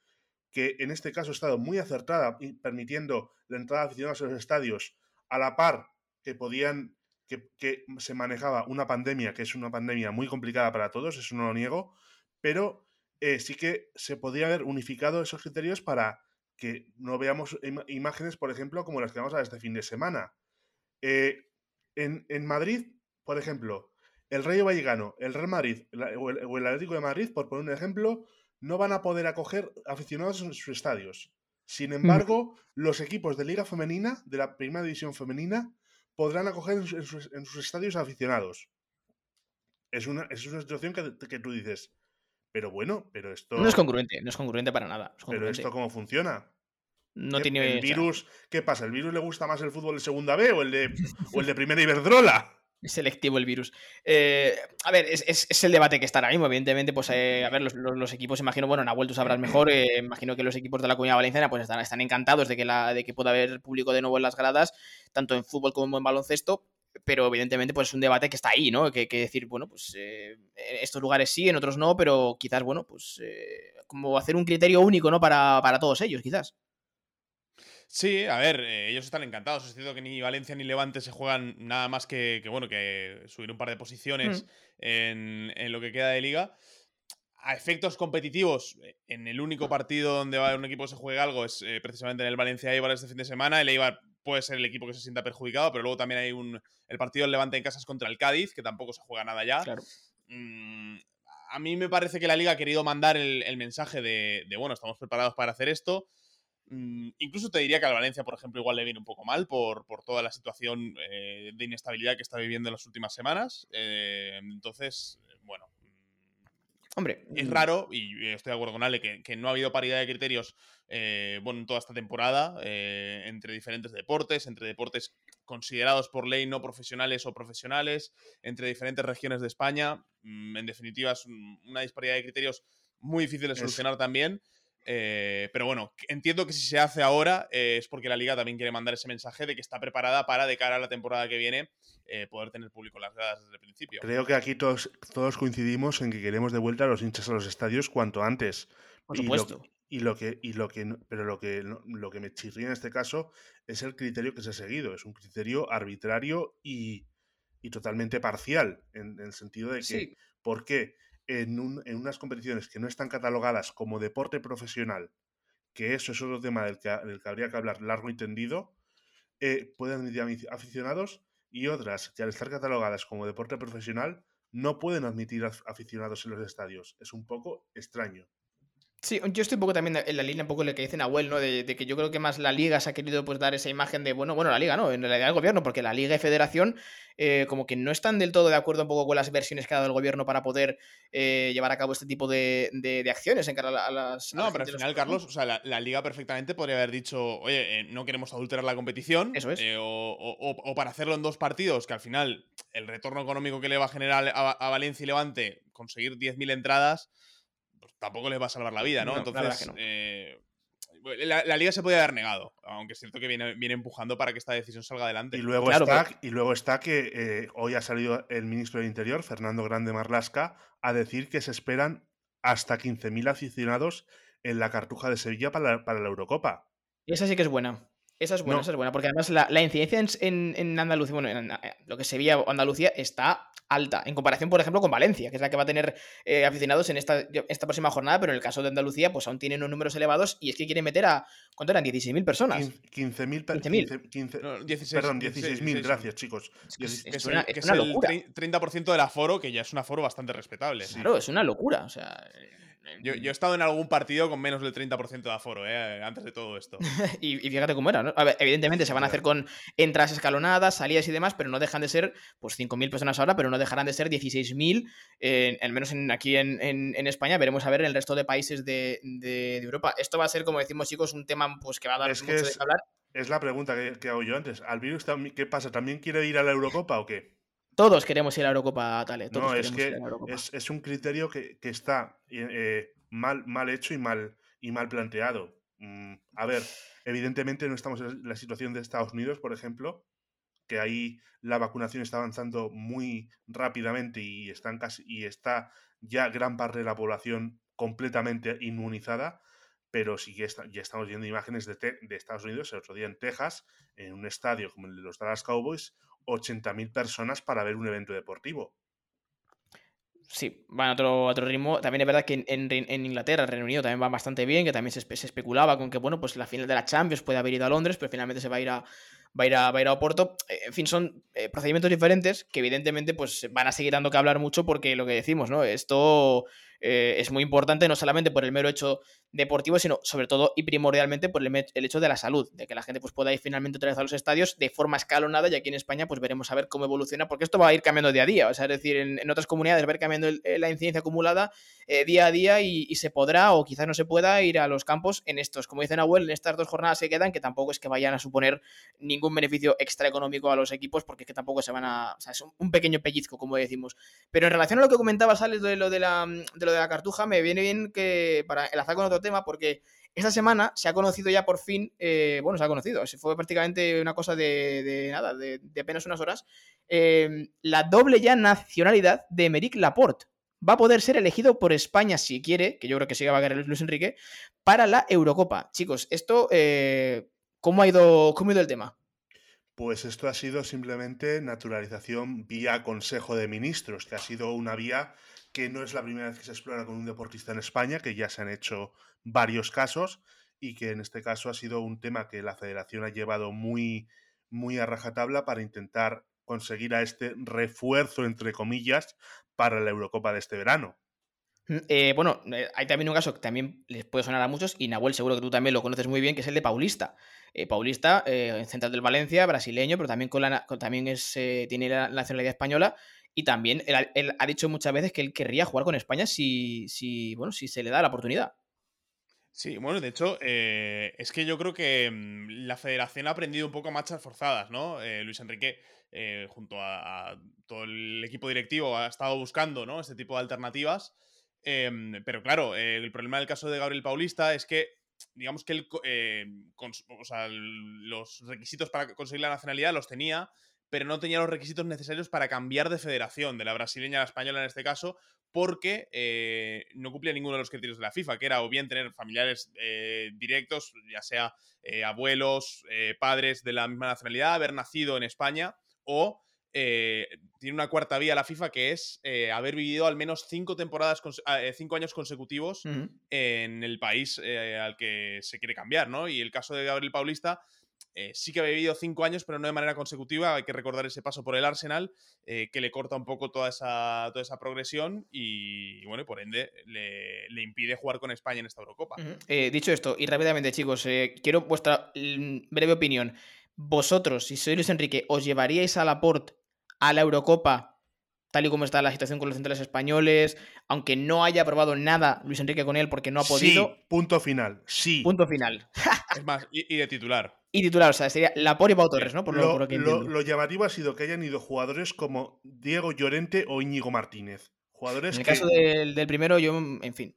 [SPEAKER 2] que en este caso ha estado muy acertada, permitiendo la entrada de aficionados a los estadios a la par que podían que, que, se manejaba una pandemia, que es una pandemia muy complicada para todos, eso no lo niego, pero eh, sí que se podría haber unificado esos criterios para que no veamos im imágenes, por ejemplo, como las que vamos a ver este fin de semana. Eh, en, en, Madrid, por ejemplo, el Rayo Vallecano, el Real Madrid la, o, el, o el Atlético de Madrid, por poner un ejemplo, no van a poder acoger aficionados en sus estadios. Sin embargo, mm. los equipos de Liga Femenina, de la Primera División Femenina, podrán acoger en sus, en sus estadios aficionados. Es una, es una situación que, que, tú dices, pero bueno, pero esto...
[SPEAKER 1] No es congruente, no es congruente para nada. Es
[SPEAKER 2] pero esto cómo funciona.
[SPEAKER 1] No tiene...
[SPEAKER 2] El virus, o sea... ¿qué pasa? ¿El virus le gusta más el fútbol de segunda B o el de, o el de primera Iberdrola?
[SPEAKER 1] selectivo el virus. Eh, a ver, es, es, es, el debate que está ahora mismo. Evidentemente, pues eh, a ver, los, los, equipos, imagino, bueno, Nahuel tú sabrás mejor. Eh, imagino que los equipos de la comunidad valenciana pues están, están encantados de que, la, de que pueda haber público de nuevo en las gradas, tanto en fútbol como en baloncesto. Pero evidentemente, pues es un debate que está ahí, ¿no? Que, que decir, bueno, pues en estos lugares sí, en otros no, pero quizás, bueno, pues como hacer un criterio único, ¿no? Para, para todos ellos, quizás.
[SPEAKER 3] Sí, a ver, eh, ellos están encantados. Es cierto que ni Valencia ni Levante se juegan nada más que, que bueno, que subir un par de posiciones mm. en, en, lo que queda de liga. A efectos competitivos, en el único partido donde va un equipo que se juegue algo es eh, precisamente en el Valencia Eibar este fin de semana. El Eibar puede ser el equipo que se sienta perjudicado, pero luego también hay un el partido del Levante en casas contra el Cádiz, que tampoco se juega nada ya.
[SPEAKER 1] Claro.
[SPEAKER 3] Mm, a mí me parece que la liga ha querido mandar el, el mensaje de, de, bueno, estamos preparados para hacer esto. Mm, incluso te diría que al Valencia, por ejemplo, igual le viene un poco mal por, por toda la situación eh, de inestabilidad que está viviendo en las últimas semanas. Eh, entonces, bueno.
[SPEAKER 1] Hombre,
[SPEAKER 3] es raro, y estoy de acuerdo con Ale, que, que no ha habido paridad de criterios eh, bueno, en toda esta temporada eh, entre diferentes deportes, entre deportes considerados por ley no profesionales o profesionales, entre diferentes regiones de España. Mm, en definitiva, es una disparidad de criterios muy difícil de solucionar es... también. Eh, pero bueno, entiendo que si se hace ahora eh, es porque la liga también quiere mandar ese mensaje de que está preparada para, de cara a la temporada que viene, eh, poder tener público en las gradas desde el principio.
[SPEAKER 2] Creo que aquí todos, todos coincidimos en que queremos de vuelta a los hinchas a los estadios cuanto antes.
[SPEAKER 1] Por supuesto.
[SPEAKER 2] Y lo, y lo que, y lo que, pero lo que, lo que me chirría en este caso es el criterio que se ha seguido. Es un criterio arbitrario y, y totalmente parcial, en, en, el sentido de que, sí. ¿por qué? En, un, en, unas competiciones que no están catalogadas como deporte profesional, que eso es otro tema del que, del que habría que hablar largo y tendido, eh, pueden admitir aficionados y otras que al estar catalogadas como deporte profesional no pueden admitir aficionados en los estadios. Es un poco extraño.
[SPEAKER 1] Sí, yo estoy un poco también en la línea, un poco lo que dice Nahuel, ¿no? De, de, que yo creo que más la liga se ha querido pues dar esa imagen de, bueno, bueno, la liga, ¿no? En realidad el gobierno, porque la liga y federación eh, como que no están del todo de acuerdo un poco con las versiones que ha dado el gobierno para poder eh, llevar a cabo este tipo de, de, de acciones en cara a, las...
[SPEAKER 3] No, a pero al final, Carlos, o sea, la, la, liga perfectamente podría haber dicho, oye, eh, no queremos adulterar la competición.
[SPEAKER 1] Eso es.
[SPEAKER 3] Eh, o, o, o, para hacerlo en dos partidos, que al final el retorno económico que le va a generar a, a Valencia y Levante, conseguir 10.000 entradas tampoco les va a salvar la vida, ¿no? no Entonces, no. Eh, la, la, liga se puede haber negado, aunque es cierto que viene, viene, empujando para que esta decisión salga adelante.
[SPEAKER 2] Y luego, claro, está, pero... y luego está que eh, hoy ha salido el ministro del Interior, Fernando Grande Marlasca, a decir que se esperan hasta 15.000 aficionados en la Cartuja de Sevilla para la, para la Eurocopa.
[SPEAKER 1] Y esa sí que es buena. Esa es buena, esa es buena, porque además la, incidencia en, en, Andalucía, bueno, en, lo que se veía Andalucía está alta, en comparación, por ejemplo, con Valencia, que es la que va a tener eh, aficionados en esta, esta, próxima jornada, pero en el caso de Andalucía, pues aún tienen unos números elevados y es que quieren meter a, ¿cuánto eran? 16.000 personas.
[SPEAKER 2] 15.000 Perdón, 16.000, gracias, chicos.
[SPEAKER 3] es, una, es, una locura. el 30% del aforo, que ya es un aforo bastante respetable.
[SPEAKER 1] Claro, es una locura, o sea...
[SPEAKER 3] Yo, he estado en algún partido con menos del 30% de aforo, ¿eh? antes de todo esto.
[SPEAKER 1] y, fíjate cómo era, ¿no? A ver, evidentemente se van a hacer con entradas escalonadas, salidas y demás, pero no dejan de ser, pues 5.000 personas ahora, pero no dejarán de ser 16.000, eh, al menos aquí en, España. Veremos a ver en el resto de países de, Europa. Esto va a ser, como decimos, chicos, un tema pues, que va a dar mucho de hablar.
[SPEAKER 2] Es la pregunta que, que hago yo antes. ¿Al virus qué pasa? ¿También quiere ir a la Eurocopa o qué?
[SPEAKER 1] Todos queremos ir a la Eurocopa, Tale. Todos
[SPEAKER 2] no, es que es, un criterio que, está eh, mal, mal hecho y mal, y mal planteado. Mm, a ver, evidentemente no estamos en la situación de Estados Unidos, por ejemplo, que ahí la vacunación está avanzando muy rápidamente y, están casi, y está ya gran parte de la población completamente inmunizada, pero sí que ya estamos viendo imágenes de, de, Estados Unidos, el otro día en Texas, en un estadio como el de los Dallas Cowboys, 80.000 personas para ver un evento deportivo.
[SPEAKER 1] Sí, van a otro, otro ritmo. También es verdad que en, en, Inglaterra, el Reino Unido también va bastante bien, que también se, se, especulaba con que, bueno, pues la final de la Champions puede haber ido a Londres, pero finalmente se va a ir a, va a ir a, va a, ir a Oporto. Eh, en fin, son eh, procedimientos diferentes que evidentemente pues van a seguir dando que hablar mucho porque lo que decimos, ¿no? Esto eh, es muy importante no solamente por el mero hecho deportivo, sino sobre todo y primordialmente por el, hecho de la salud, de que la gente pues, pueda ir finalmente otra vez a los estadios de forma escalonada y aquí en España pues veremos a ver cómo evoluciona, porque esto va a ir cambiando día a día, o sea, es decir, en, otras comunidades va a ir cambiando eh, la incidencia acumulada eh, día a día y, se podrá o quizás no se pueda ir a los campos en estos, como dice Nahuel, en estas dos jornadas se quedan, que tampoco es que vayan a suponer ningún beneficio extra económico a los equipos, porque es que tampoco se van a, o sea, es un, pequeño pellizco, como decimos. Pero en relación a lo que comentabas, Alex, de lo de la, de la cartuja, me viene bien que para enlazar con otro tema, porque esta semana se ha conocido ya por fin, eh, bueno, se ha conocido, fue prácticamente una cosa de, nada, de, apenas unas horas, eh, la doble ya nacionalidad de Emeric Laporte. Va a poder ser elegido por España si quiere, que yo creo que sí va a querer Luis Enrique, para la Eurocopa. Chicos, esto, eh, ¿cómo, ha ido, ¿cómo ha ido el tema?
[SPEAKER 2] Pues esto ha sido simplemente naturalización vía Consejo de Ministros, que ha sido una vía que no es la primera vez que se explora con un deportista en España, que ya se han hecho varios casos y que en este caso ha sido un tema que la federación ha llevado muy, muy a rajatabla para intentar conseguir a este refuerzo, entre comillas, para la Eurocopa de este verano.
[SPEAKER 1] Mm, eh, bueno, eh, hay también un caso que también les puede sonar a muchos, y Nahuel seguro que tú también lo conoces muy bien, que es el de Paulista. Eh, Paulista, central del Valencia, brasileño, pero también, con también es, tiene la nacionalidad española y también él, ha dicho muchas veces que él querría jugar con España si, si, bueno, si se le da la oportunidad.
[SPEAKER 3] Sí, bueno, de hecho, eh, es que yo creo que mm, la federación ha aprendido un poco a marchas forzadas, ¿no? Eh, Luis Enrique, eh, junto a, todo el equipo directivo, ha estado buscando, ¿no? Este tipo de alternativas. Em, pero claro, el problema del caso de Gabriel Paulista es que, digamos que él, o sea, los requisitos para conseguir la nacionalidad los tenía, pero no tenía los requisitos necesarios para cambiar de federación, de la brasileña a la española en este caso, porque eh, no cumplía ninguno de los criterios de la FIFA, que era o bien tener familiares eh, directos, ya sea eh, abuelos, padres de la misma nacionalidad, haber nacido en España, o tiene una cuarta vía la FIFA que es haber vivido al menos cinco temporadas, cinco años consecutivos en el país al que se quiere cambiar, ¿no? Y el caso de Gabriel Paulista eh, sí que ha vivido cinco años, pero no de manera consecutiva. Hay que recordar ese paso por el Arsenal, eh, que le corta un poco toda esa, toda esa progresión y, bueno, por ende le, impide jugar con España en esta Eurocopa.
[SPEAKER 1] Eh, dicho esto, y rápidamente, chicos, quiero vuestra breve opinión. Vosotros, si sois Luis Enrique, ¿os llevaríais a Laporte a la Eurocopa tal y como está la situación con los centrales españoles, aunque no haya probado nada Luis Enrique con él porque no ha podido.
[SPEAKER 2] Sí, punto final, sí.
[SPEAKER 1] Punto final.
[SPEAKER 3] es más, y, de titular.
[SPEAKER 1] Y titular, o sea, sería Laporte y Pau Torres, ¿no?
[SPEAKER 2] Por lo, lo, llamativo ha sido que hayan ido jugadores como Diego Llorente o Íñigo Martínez. Jugadores
[SPEAKER 1] en el caso del, primero, yo, en fin.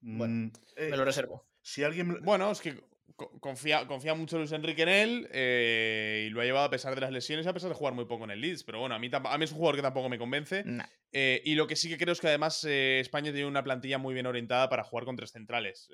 [SPEAKER 1] Bueno, mm, me lo eh, reservo.
[SPEAKER 2] Si alguien.
[SPEAKER 3] Bueno, es que confía, confía mucho Luis Enrique en él eh, y lo ha llevado a pesar de las lesiones, a pesar de jugar muy poco en el Leeds. Pero bueno, a mí, a mí es un jugador que tampoco me convence. Eh, y lo que sí que creo es que además eh, España tiene una plantilla muy bien orientada para jugar con tres centrales.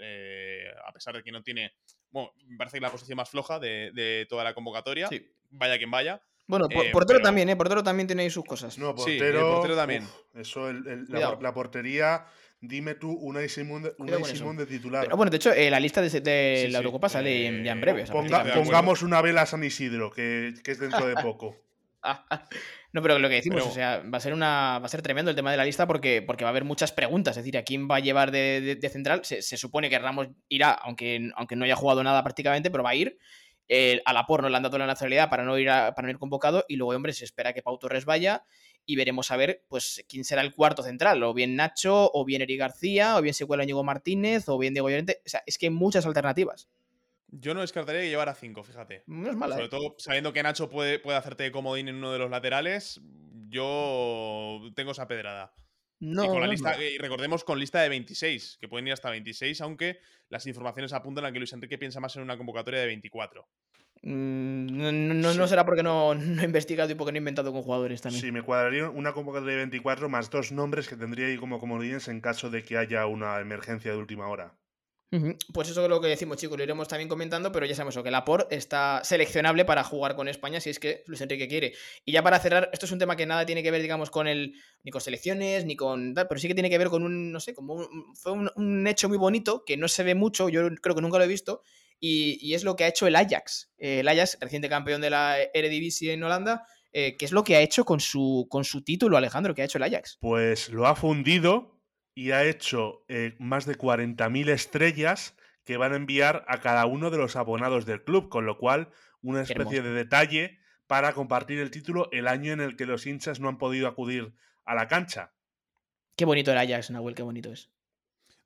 [SPEAKER 3] a pesar de que no tiene. Bueno, me parece que la posición más floja de, toda la convocatoria. Vaya quien vaya.
[SPEAKER 1] Bueno, portero también, ¿eh? Portero también tiene sus cosas.
[SPEAKER 2] No, portero, portero también. eso, la, portería Dime tú una Simón de, de titular.
[SPEAKER 1] bueno, de hecho, eh, la lista de, la Eurocopa sale ya en breve.
[SPEAKER 2] pongamos una vela a San Isidro, que, es dentro de poco.
[SPEAKER 1] no, pero lo que decimos, o sea, va a ser una. Va a ser tremendo el tema de la lista porque, porque va a haber muchas preguntas. Es decir, ¿a quién va a llevar de, central? Se, supone que Ramos irá, aunque, aunque no haya jugado nada prácticamente, pero va a ir. a la por no le han dado la nacionalidad para no ir para no ir convocado. Y luego, hombre, se espera que Pau Torres vaya y veremos a ver pues quién será el cuarto central, o bien Nacho, o bien Eri García, o bien se cuela Ñigo Martínez, o bien Diego Llorente. O sea, es que hay muchas alternativas.
[SPEAKER 3] Yo no descartaría que llevara cinco, fíjate.
[SPEAKER 1] No es mala.
[SPEAKER 3] Sobre
[SPEAKER 1] ¿eh?
[SPEAKER 3] todo sabiendo que Nacho puede, puede hacerte comodín en uno de los laterales, yo tengo esa pedrada. No, y, con la lista, y recordemos con lista de 26, que pueden ir hasta 26, aunque las informaciones apuntan a que Luis Enrique piensa más en una convocatoria de 24.
[SPEAKER 1] Mm, no, no, será porque no, he investigado y porque no he inventado con jugadores también.
[SPEAKER 2] Sí, me cuadraría una convocatoria de 24 más dos nombres que tendría ahí como comodines en caso de que haya una emergencia de última hora.
[SPEAKER 1] Pues eso es lo que decimos, chicos, lo iremos también comentando, pero ya sabemos que la POR está seleccionable para jugar con España si es que Luis Enrique quiere. Y ya para cerrar, esto es un tema que nada tiene que ver, digamos, con el ni con selecciones, ni con tal, pero sí que tiene que ver con un, no sé, como fue un, un hecho muy bonito que no se ve mucho, yo creo que nunca lo he visto, y, es lo que ha hecho el Ajax. el Ajax, reciente campeón de la Eredivisie en Holanda, eh, ¿qué es lo que ha hecho con su, con su título, Alejandro? ¿Qué ha hecho el Ajax?
[SPEAKER 2] Pues lo ha fundido y ha hecho eh, más de 40.000 estrellas que van a enviar a cada uno de los abonados del club, con lo cual una especie de detalle para compartir el título el año en el que los hinchas no han podido acudir a la cancha.
[SPEAKER 1] Qué bonito el Ajax, Nahuel, qué bonito es.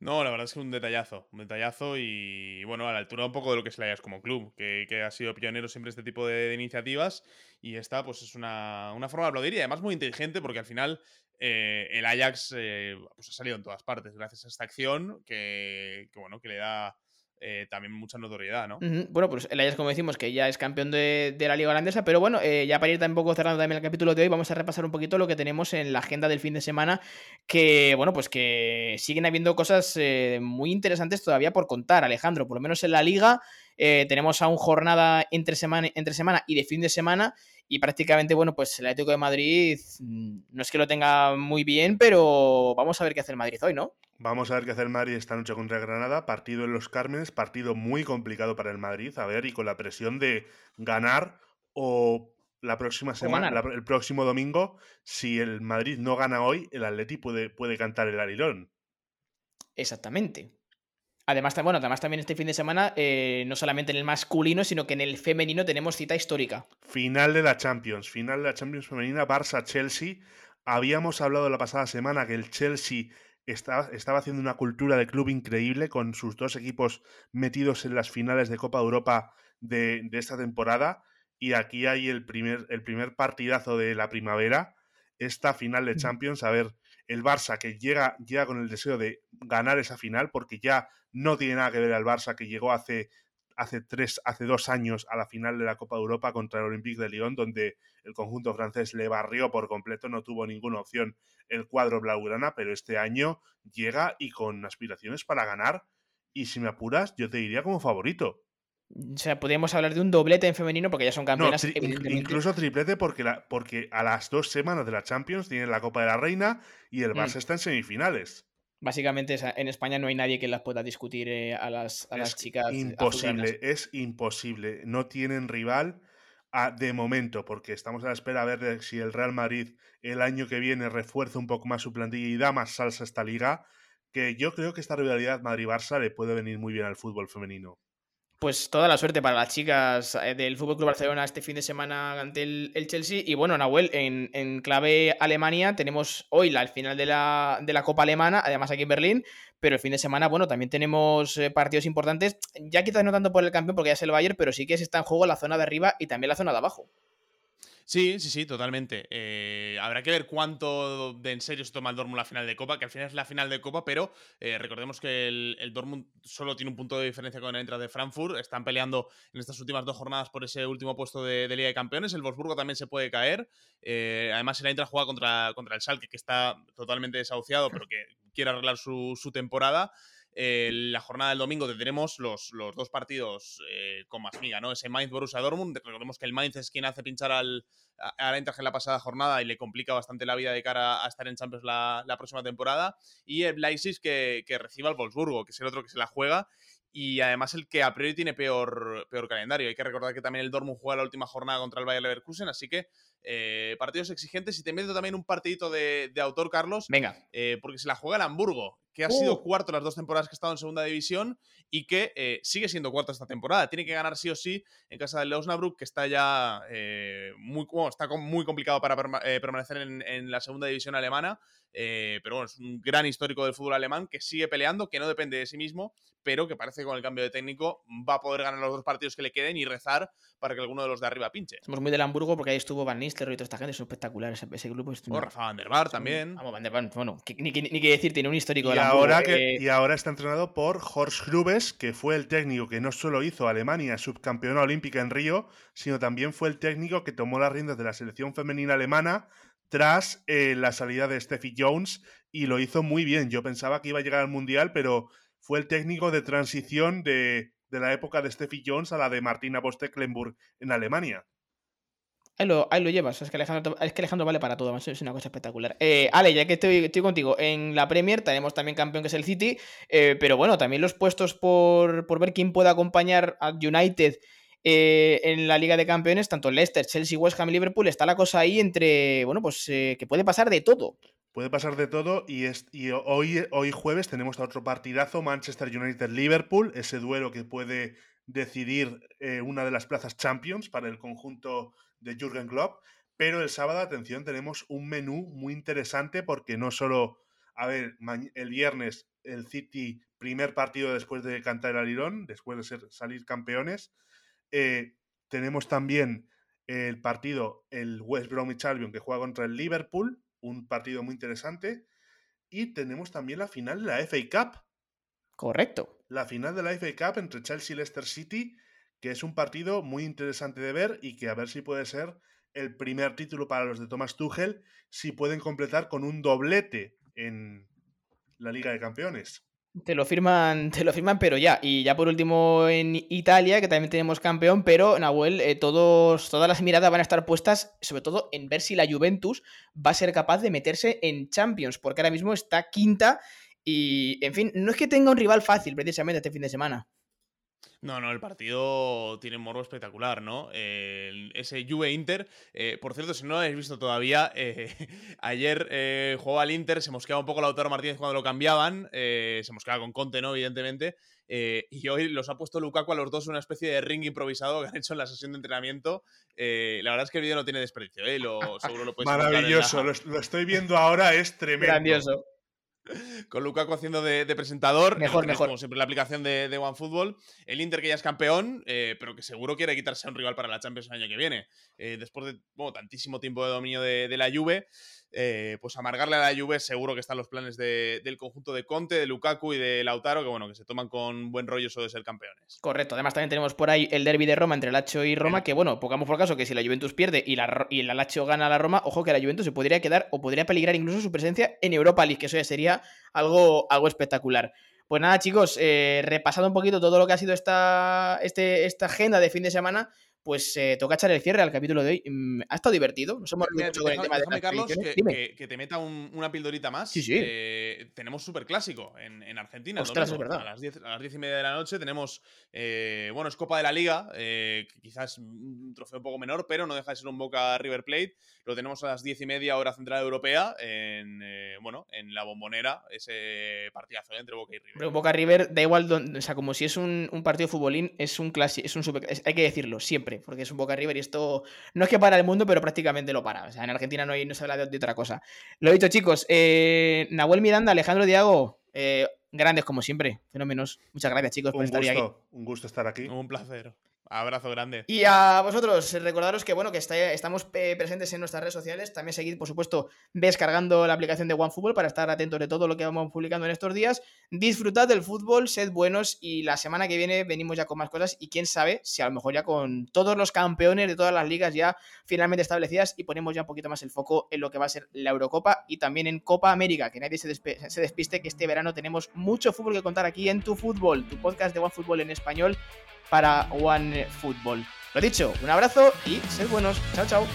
[SPEAKER 3] No, la verdad es que es un detallazo, un detallazo y bueno, a la altura un poco de lo que es el Ajax como club, que, ha sido pionero siempre este tipo de, iniciativas y esta pues es una, forma de aplaudir y además muy inteligente porque al final eh, el Ajax eh, pues, ha salido en todas partes gracias a esta acción que, que bueno, que le da eh, también mucha notoriedad, ¿no?
[SPEAKER 1] Bueno, pues el Ajax, como decimos, que ya es campeón de, la Liga Holandesa, pero bueno, eh, ya para ir también poco cerrando también el capítulo de hoy, vamos a repasar un poquito lo que tenemos en la agenda del fin de semana, que, bueno, pues que siguen habiendo cosas eh, muy interesantes todavía por contar, Alejandro, por lo menos en la Liga tenemos aún jornada entre semana, entre semana y de fin de semana, y prácticamente, bueno, pues el Atlético de Madrid mm, no es que lo tenga muy bien, pero vamos a ver qué hace el Madrid hoy, ¿no?
[SPEAKER 2] Vamos a ver qué hace el Madrid esta noche contra Granada. Partido en los Cármenes, partido muy complicado para el Madrid. A ver, y con la presión de ganar o la próxima semana, el próximo domingo, si el Madrid no gana hoy, el Atleti puede, puede cantar el arilón.
[SPEAKER 1] Exactamente. Además, bueno, además también este fin de semana, eh, no solamente en el masculino, sino que en el femenino tenemos cita histórica.
[SPEAKER 2] Final de la Champions, final de la Champions femenina, Barça-Chelsea. Habíamos hablado la pasada semana que el Chelsea estaba, estaba, haciendo una cultura de club increíble con sus dos equipos metidos en las finales de Copa Europa de, esta temporada. Y aquí hay el primer, el primer partidazo de la primavera, esta final de Champions. A ver, el Barça que llega, llega con el deseo de ganar esa final, porque ya no tiene nada que ver al Barça que llegó hace hace tres, hace dos años a la final de la Copa de Europa contra el Olympique de Lyon, donde el conjunto francés le barrió por completo, no tuvo ninguna opción el cuadro blaugrana, pero este año llega y con aspiraciones para ganar. Y si me apuras, yo te diría como favorito.
[SPEAKER 1] O sea, podríamos hablar de un doblete en femenino porque ya son campeonas.
[SPEAKER 2] incluso triplete porque, la, porque a las dos semanas de la Champions tienen la Copa de la Reina y el mm. Barça está en semifinales.
[SPEAKER 1] Básicamente en España no hay nadie que las pueda discutir eh, a, las, a las chicas.
[SPEAKER 2] Imposible, es imposible. No tienen rival de momento, porque estamos a la espera a ver si el Real Madrid el año que viene refuerza un poco más su plantilla y da más salsa a esta liga, que yo creo que esta rivalidad Madrid-Barça le puede venir muy bien al fútbol femenino
[SPEAKER 1] pues toda la suerte para las chicas eh, del Fútbol Club Barcelona este fin de semana ante el, Chelsea. Y bueno, Nahuel, en, clave Alemania tenemos hoy la, final de la, de la, Copa Alemana, además aquí en Berlín, pero el fin de semana, bueno, también tenemos eh, partidos importantes, ya quizás no tanto por el campeón porque ya es el Bayern, pero sí que se está en juego la zona de arriba y también la zona de abajo.
[SPEAKER 3] Sí, sí, sí, totalmente. Eh, habrá que ver cuánto de en serio se toma el Dortmund la final de Copa, que al final es la final de Copa, pero eh, recordemos que el, Dortmund solo tiene un punto de diferencia con el Eintracht de Frankfurt. Están peleando en estas últimas dos jornadas por ese último puesto de, Liga de Campeones. El Wolfsburgo también se puede caer. Eh, además, el Eintracht juega contra, contra el Schalke, que está totalmente desahuciado, pero que quiere arreglar su, su temporada. Eh, la jornada del domingo tendremos los, los dos partidos eh, con más miga, ¿no? Ese Mainz Borussia Dortmund. Recordemos que el Mainz es quien hace pinchar al, al Eintracht en la pasada jornada y le complica bastante la vida de cara a estar en Champions la, la próxima temporada. Y el Leipzig que, que reciba al Wolfsburgo, que es el otro que se la juega y además el que a priori tiene peor, peor calendario. Hay que recordar que también el Dortmund juega la última jornada contra el Bayer Leverkusen, así que eh, partidos exigentes. Y te meto también un partidito de, autor, Carlos.
[SPEAKER 1] Venga.
[SPEAKER 3] Eh, porque se la juega el Hamburgo, que ha sido uh. cuarto las dos temporadas que ha estado en segunda división y que eh, sigue siendo cuarto esta temporada. Tiene que ganar sí o sí en casa del Osnabrück, que está ya muy, está muy complicado para permanecer en, en, la segunda división alemana. pero bueno, es un gran histórico del fútbol alemán que sigue peleando, que no depende de sí mismo, pero que parece que con el cambio de técnico va a poder ganar los dos partidos que le queden y rezar para que alguno de los de arriba pinche.
[SPEAKER 1] Somos muy del Hamburgo porque ahí estuvo Van Nistelrooy y toda esta gente, es espectacular ese, ese grupo.
[SPEAKER 3] o Rafa Van der Bar también.
[SPEAKER 1] Vamos, Van der Bar, bueno, ni, que decir, tiene un histórico
[SPEAKER 2] y
[SPEAKER 1] de
[SPEAKER 2] ahora que, Y ahora está entrenado por Horst Grubes, que fue el técnico que no solo hizo a Alemania subcampeona olímpica en Río, sino también fue el técnico que tomó las riendas de la selección femenina alemana tras eh, la salida de Steffi Jones y lo hizo muy bien. Yo pensaba que iba a llegar al Mundial, pero fue el técnico de transición de, la época de Steffi Jones a la de Martina Bostecklenburg en Alemania.
[SPEAKER 1] Ahí lo, ahí lo llevas, es que, Alejandro, es que Alejandro vale para todo, es una cosa espectacular. Eh, Ale, ya que estoy, estoy, contigo, en la Premier tenemos también campeón que es el City, eh, pero bueno, también los puestos por, por ver quién puede acompañar a United eh, en la Liga de Campeones, tanto Leicester, Chelsea, West Ham y Liverpool, está la cosa ahí entre, bueno, pues que puede pasar de todo.
[SPEAKER 2] Puede pasar de todo y, es, y hoy, hoy jueves tenemos otro partidazo, Manchester United-Liverpool, ese duelo que puede decidir una de las plazas Champions para el conjunto de Jürgen Klopp. Pero el sábado, atención, tenemos un menú muy interesante porque no solo, a ver, el viernes el City, primer partido después de cantar el alirón, después de ser, salir campeones. Eh, tenemos también el partido, el West Bromwich Albion, que juega contra el Liverpool un partido muy interesante. Y tenemos también la final de la FA Cup.
[SPEAKER 1] Correcto.
[SPEAKER 2] La final de la FA Cup entre Chelsea y Leicester City, que es un partido muy interesante de ver y que a ver si puede ser el primer título para los de Thomas Tuchel, si pueden completar con un doblete en la Liga de Campeones.
[SPEAKER 1] Te lo firman, te lo firman, pero ya. Y ya por último en Italia, que también tenemos campeón, pero Nahuel, eh, todos, todas las miradas van a estar puestas, sobre todo en ver si la Juventus va a ser capaz de meterse en Champions, porque ahora mismo está quinta y, en fin, no es que tenga un rival fácil precisamente este fin de semana.
[SPEAKER 3] No, no, el partido tiene un morbo espectacular, ¿no? ese Juve Inter. Eh, por cierto, si no lo habéis visto todavía, eh, ayer eh, jugó al Inter, se mosqueaba un poco Lautaro Martínez cuando lo cambiaban. se mosqueaba con Conte, ¿no? Evidentemente. y hoy los ha puesto Lukaku a los dos una especie de ring improvisado que han hecho en la sesión de entrenamiento. la verdad es que el vídeo no tiene desperdicio, ¿eh? Lo, seguro lo
[SPEAKER 2] Maravilloso, lo, lo, estoy viendo ahora, es tremendo.
[SPEAKER 1] Grandioso.
[SPEAKER 3] Con Lukaku haciendo de, presentador.
[SPEAKER 1] Mejor, mejor.
[SPEAKER 3] Como siempre, la aplicación de, de OneFootball. El Inter que ya es campeón, eh, pero que seguro quiere quitarse a un rival para la Champions el año que viene. Eh, después de tantísimo tiempo de dominio de, de la Juve, eh, pues amargarle a la Juve seguro que están los planes del conjunto de Conte, de Lukaku y de Lautaro, que bueno, que se toman con buen rollo eso de ser campeones.
[SPEAKER 1] Correcto, además también tenemos por ahí el derby de Roma entre Lazio y Roma, que bueno, pongamos por caso que si la Juventus pierde y la, y la Lazio gana a la Roma, ojo que la Juventus se podría quedar o podría peligrar incluso su presencia en Europa League, que eso ya sería algo, algo espectacular. Pues nada, chicos, eh, repasando un poquito todo lo que ha sido esta, este, esta agenda de fin de semana, pues eh, toca echar el cierre al capítulo de hoy. Mm, ha estado divertido. Nos hemos
[SPEAKER 3] Mira, con el tema de Carlos, que, que, te meta una pildorita más.
[SPEAKER 1] Sí, sí.
[SPEAKER 3] Eh, tenemos súper clásico en, en Argentina.
[SPEAKER 1] Ostras, es verdad.
[SPEAKER 3] A las, 10, a las 10 y media de la noche tenemos. Eh, bueno, es Copa de la Liga, quizás un trofeo un poco menor, pero no deja de ser un Boca River Plate. Lo tenemos a las 10 y media, hora central europea, en, bueno, en la bombonera, ese partidazo entre Boca y River.
[SPEAKER 1] Pero Boca River da igual, o sea, como si es un, un partido de futbolín, es un clásico, es un super, hay que decirlo, siempre porque es un Boca River y esto no es que para el mundo, pero prácticamente lo para. O sea, en Argentina no, hay, no se habla de, otra cosa. Lo he dicho, chicos. Eh, Nahuel Miranda, Alejandro Diago, eh, grandes como siempre, fenómenos. Muchas gracias, chicos, por estar
[SPEAKER 2] aquí.
[SPEAKER 1] Un
[SPEAKER 2] gusto estar aquí.
[SPEAKER 3] Un placer. Abrazo grande.
[SPEAKER 1] Y a vosotros, recordaros que bueno, que estamos eh, presentes en nuestras redes sociales. También seguid, por supuesto, descargando la aplicación de OneFootball para estar atentos de todo lo que vamos publicando en estos días. Disfrutad del fútbol, sed buenos y la semana que viene venimos ya con más cosas y quién sabe si a lo mejor ya con todos los campeones de todas las ligas ya finalmente establecidas y ponemos ya un poquito más el foco en lo que va a ser la Eurocopa y también en Copa América, que nadie se, se despiste que este verano tenemos mucho fútbol que contar aquí en Tu Fútbol, tu podcast de OneFootball en español para One Football. Lo dicho, un abrazo y sed buenos. Chao, chao.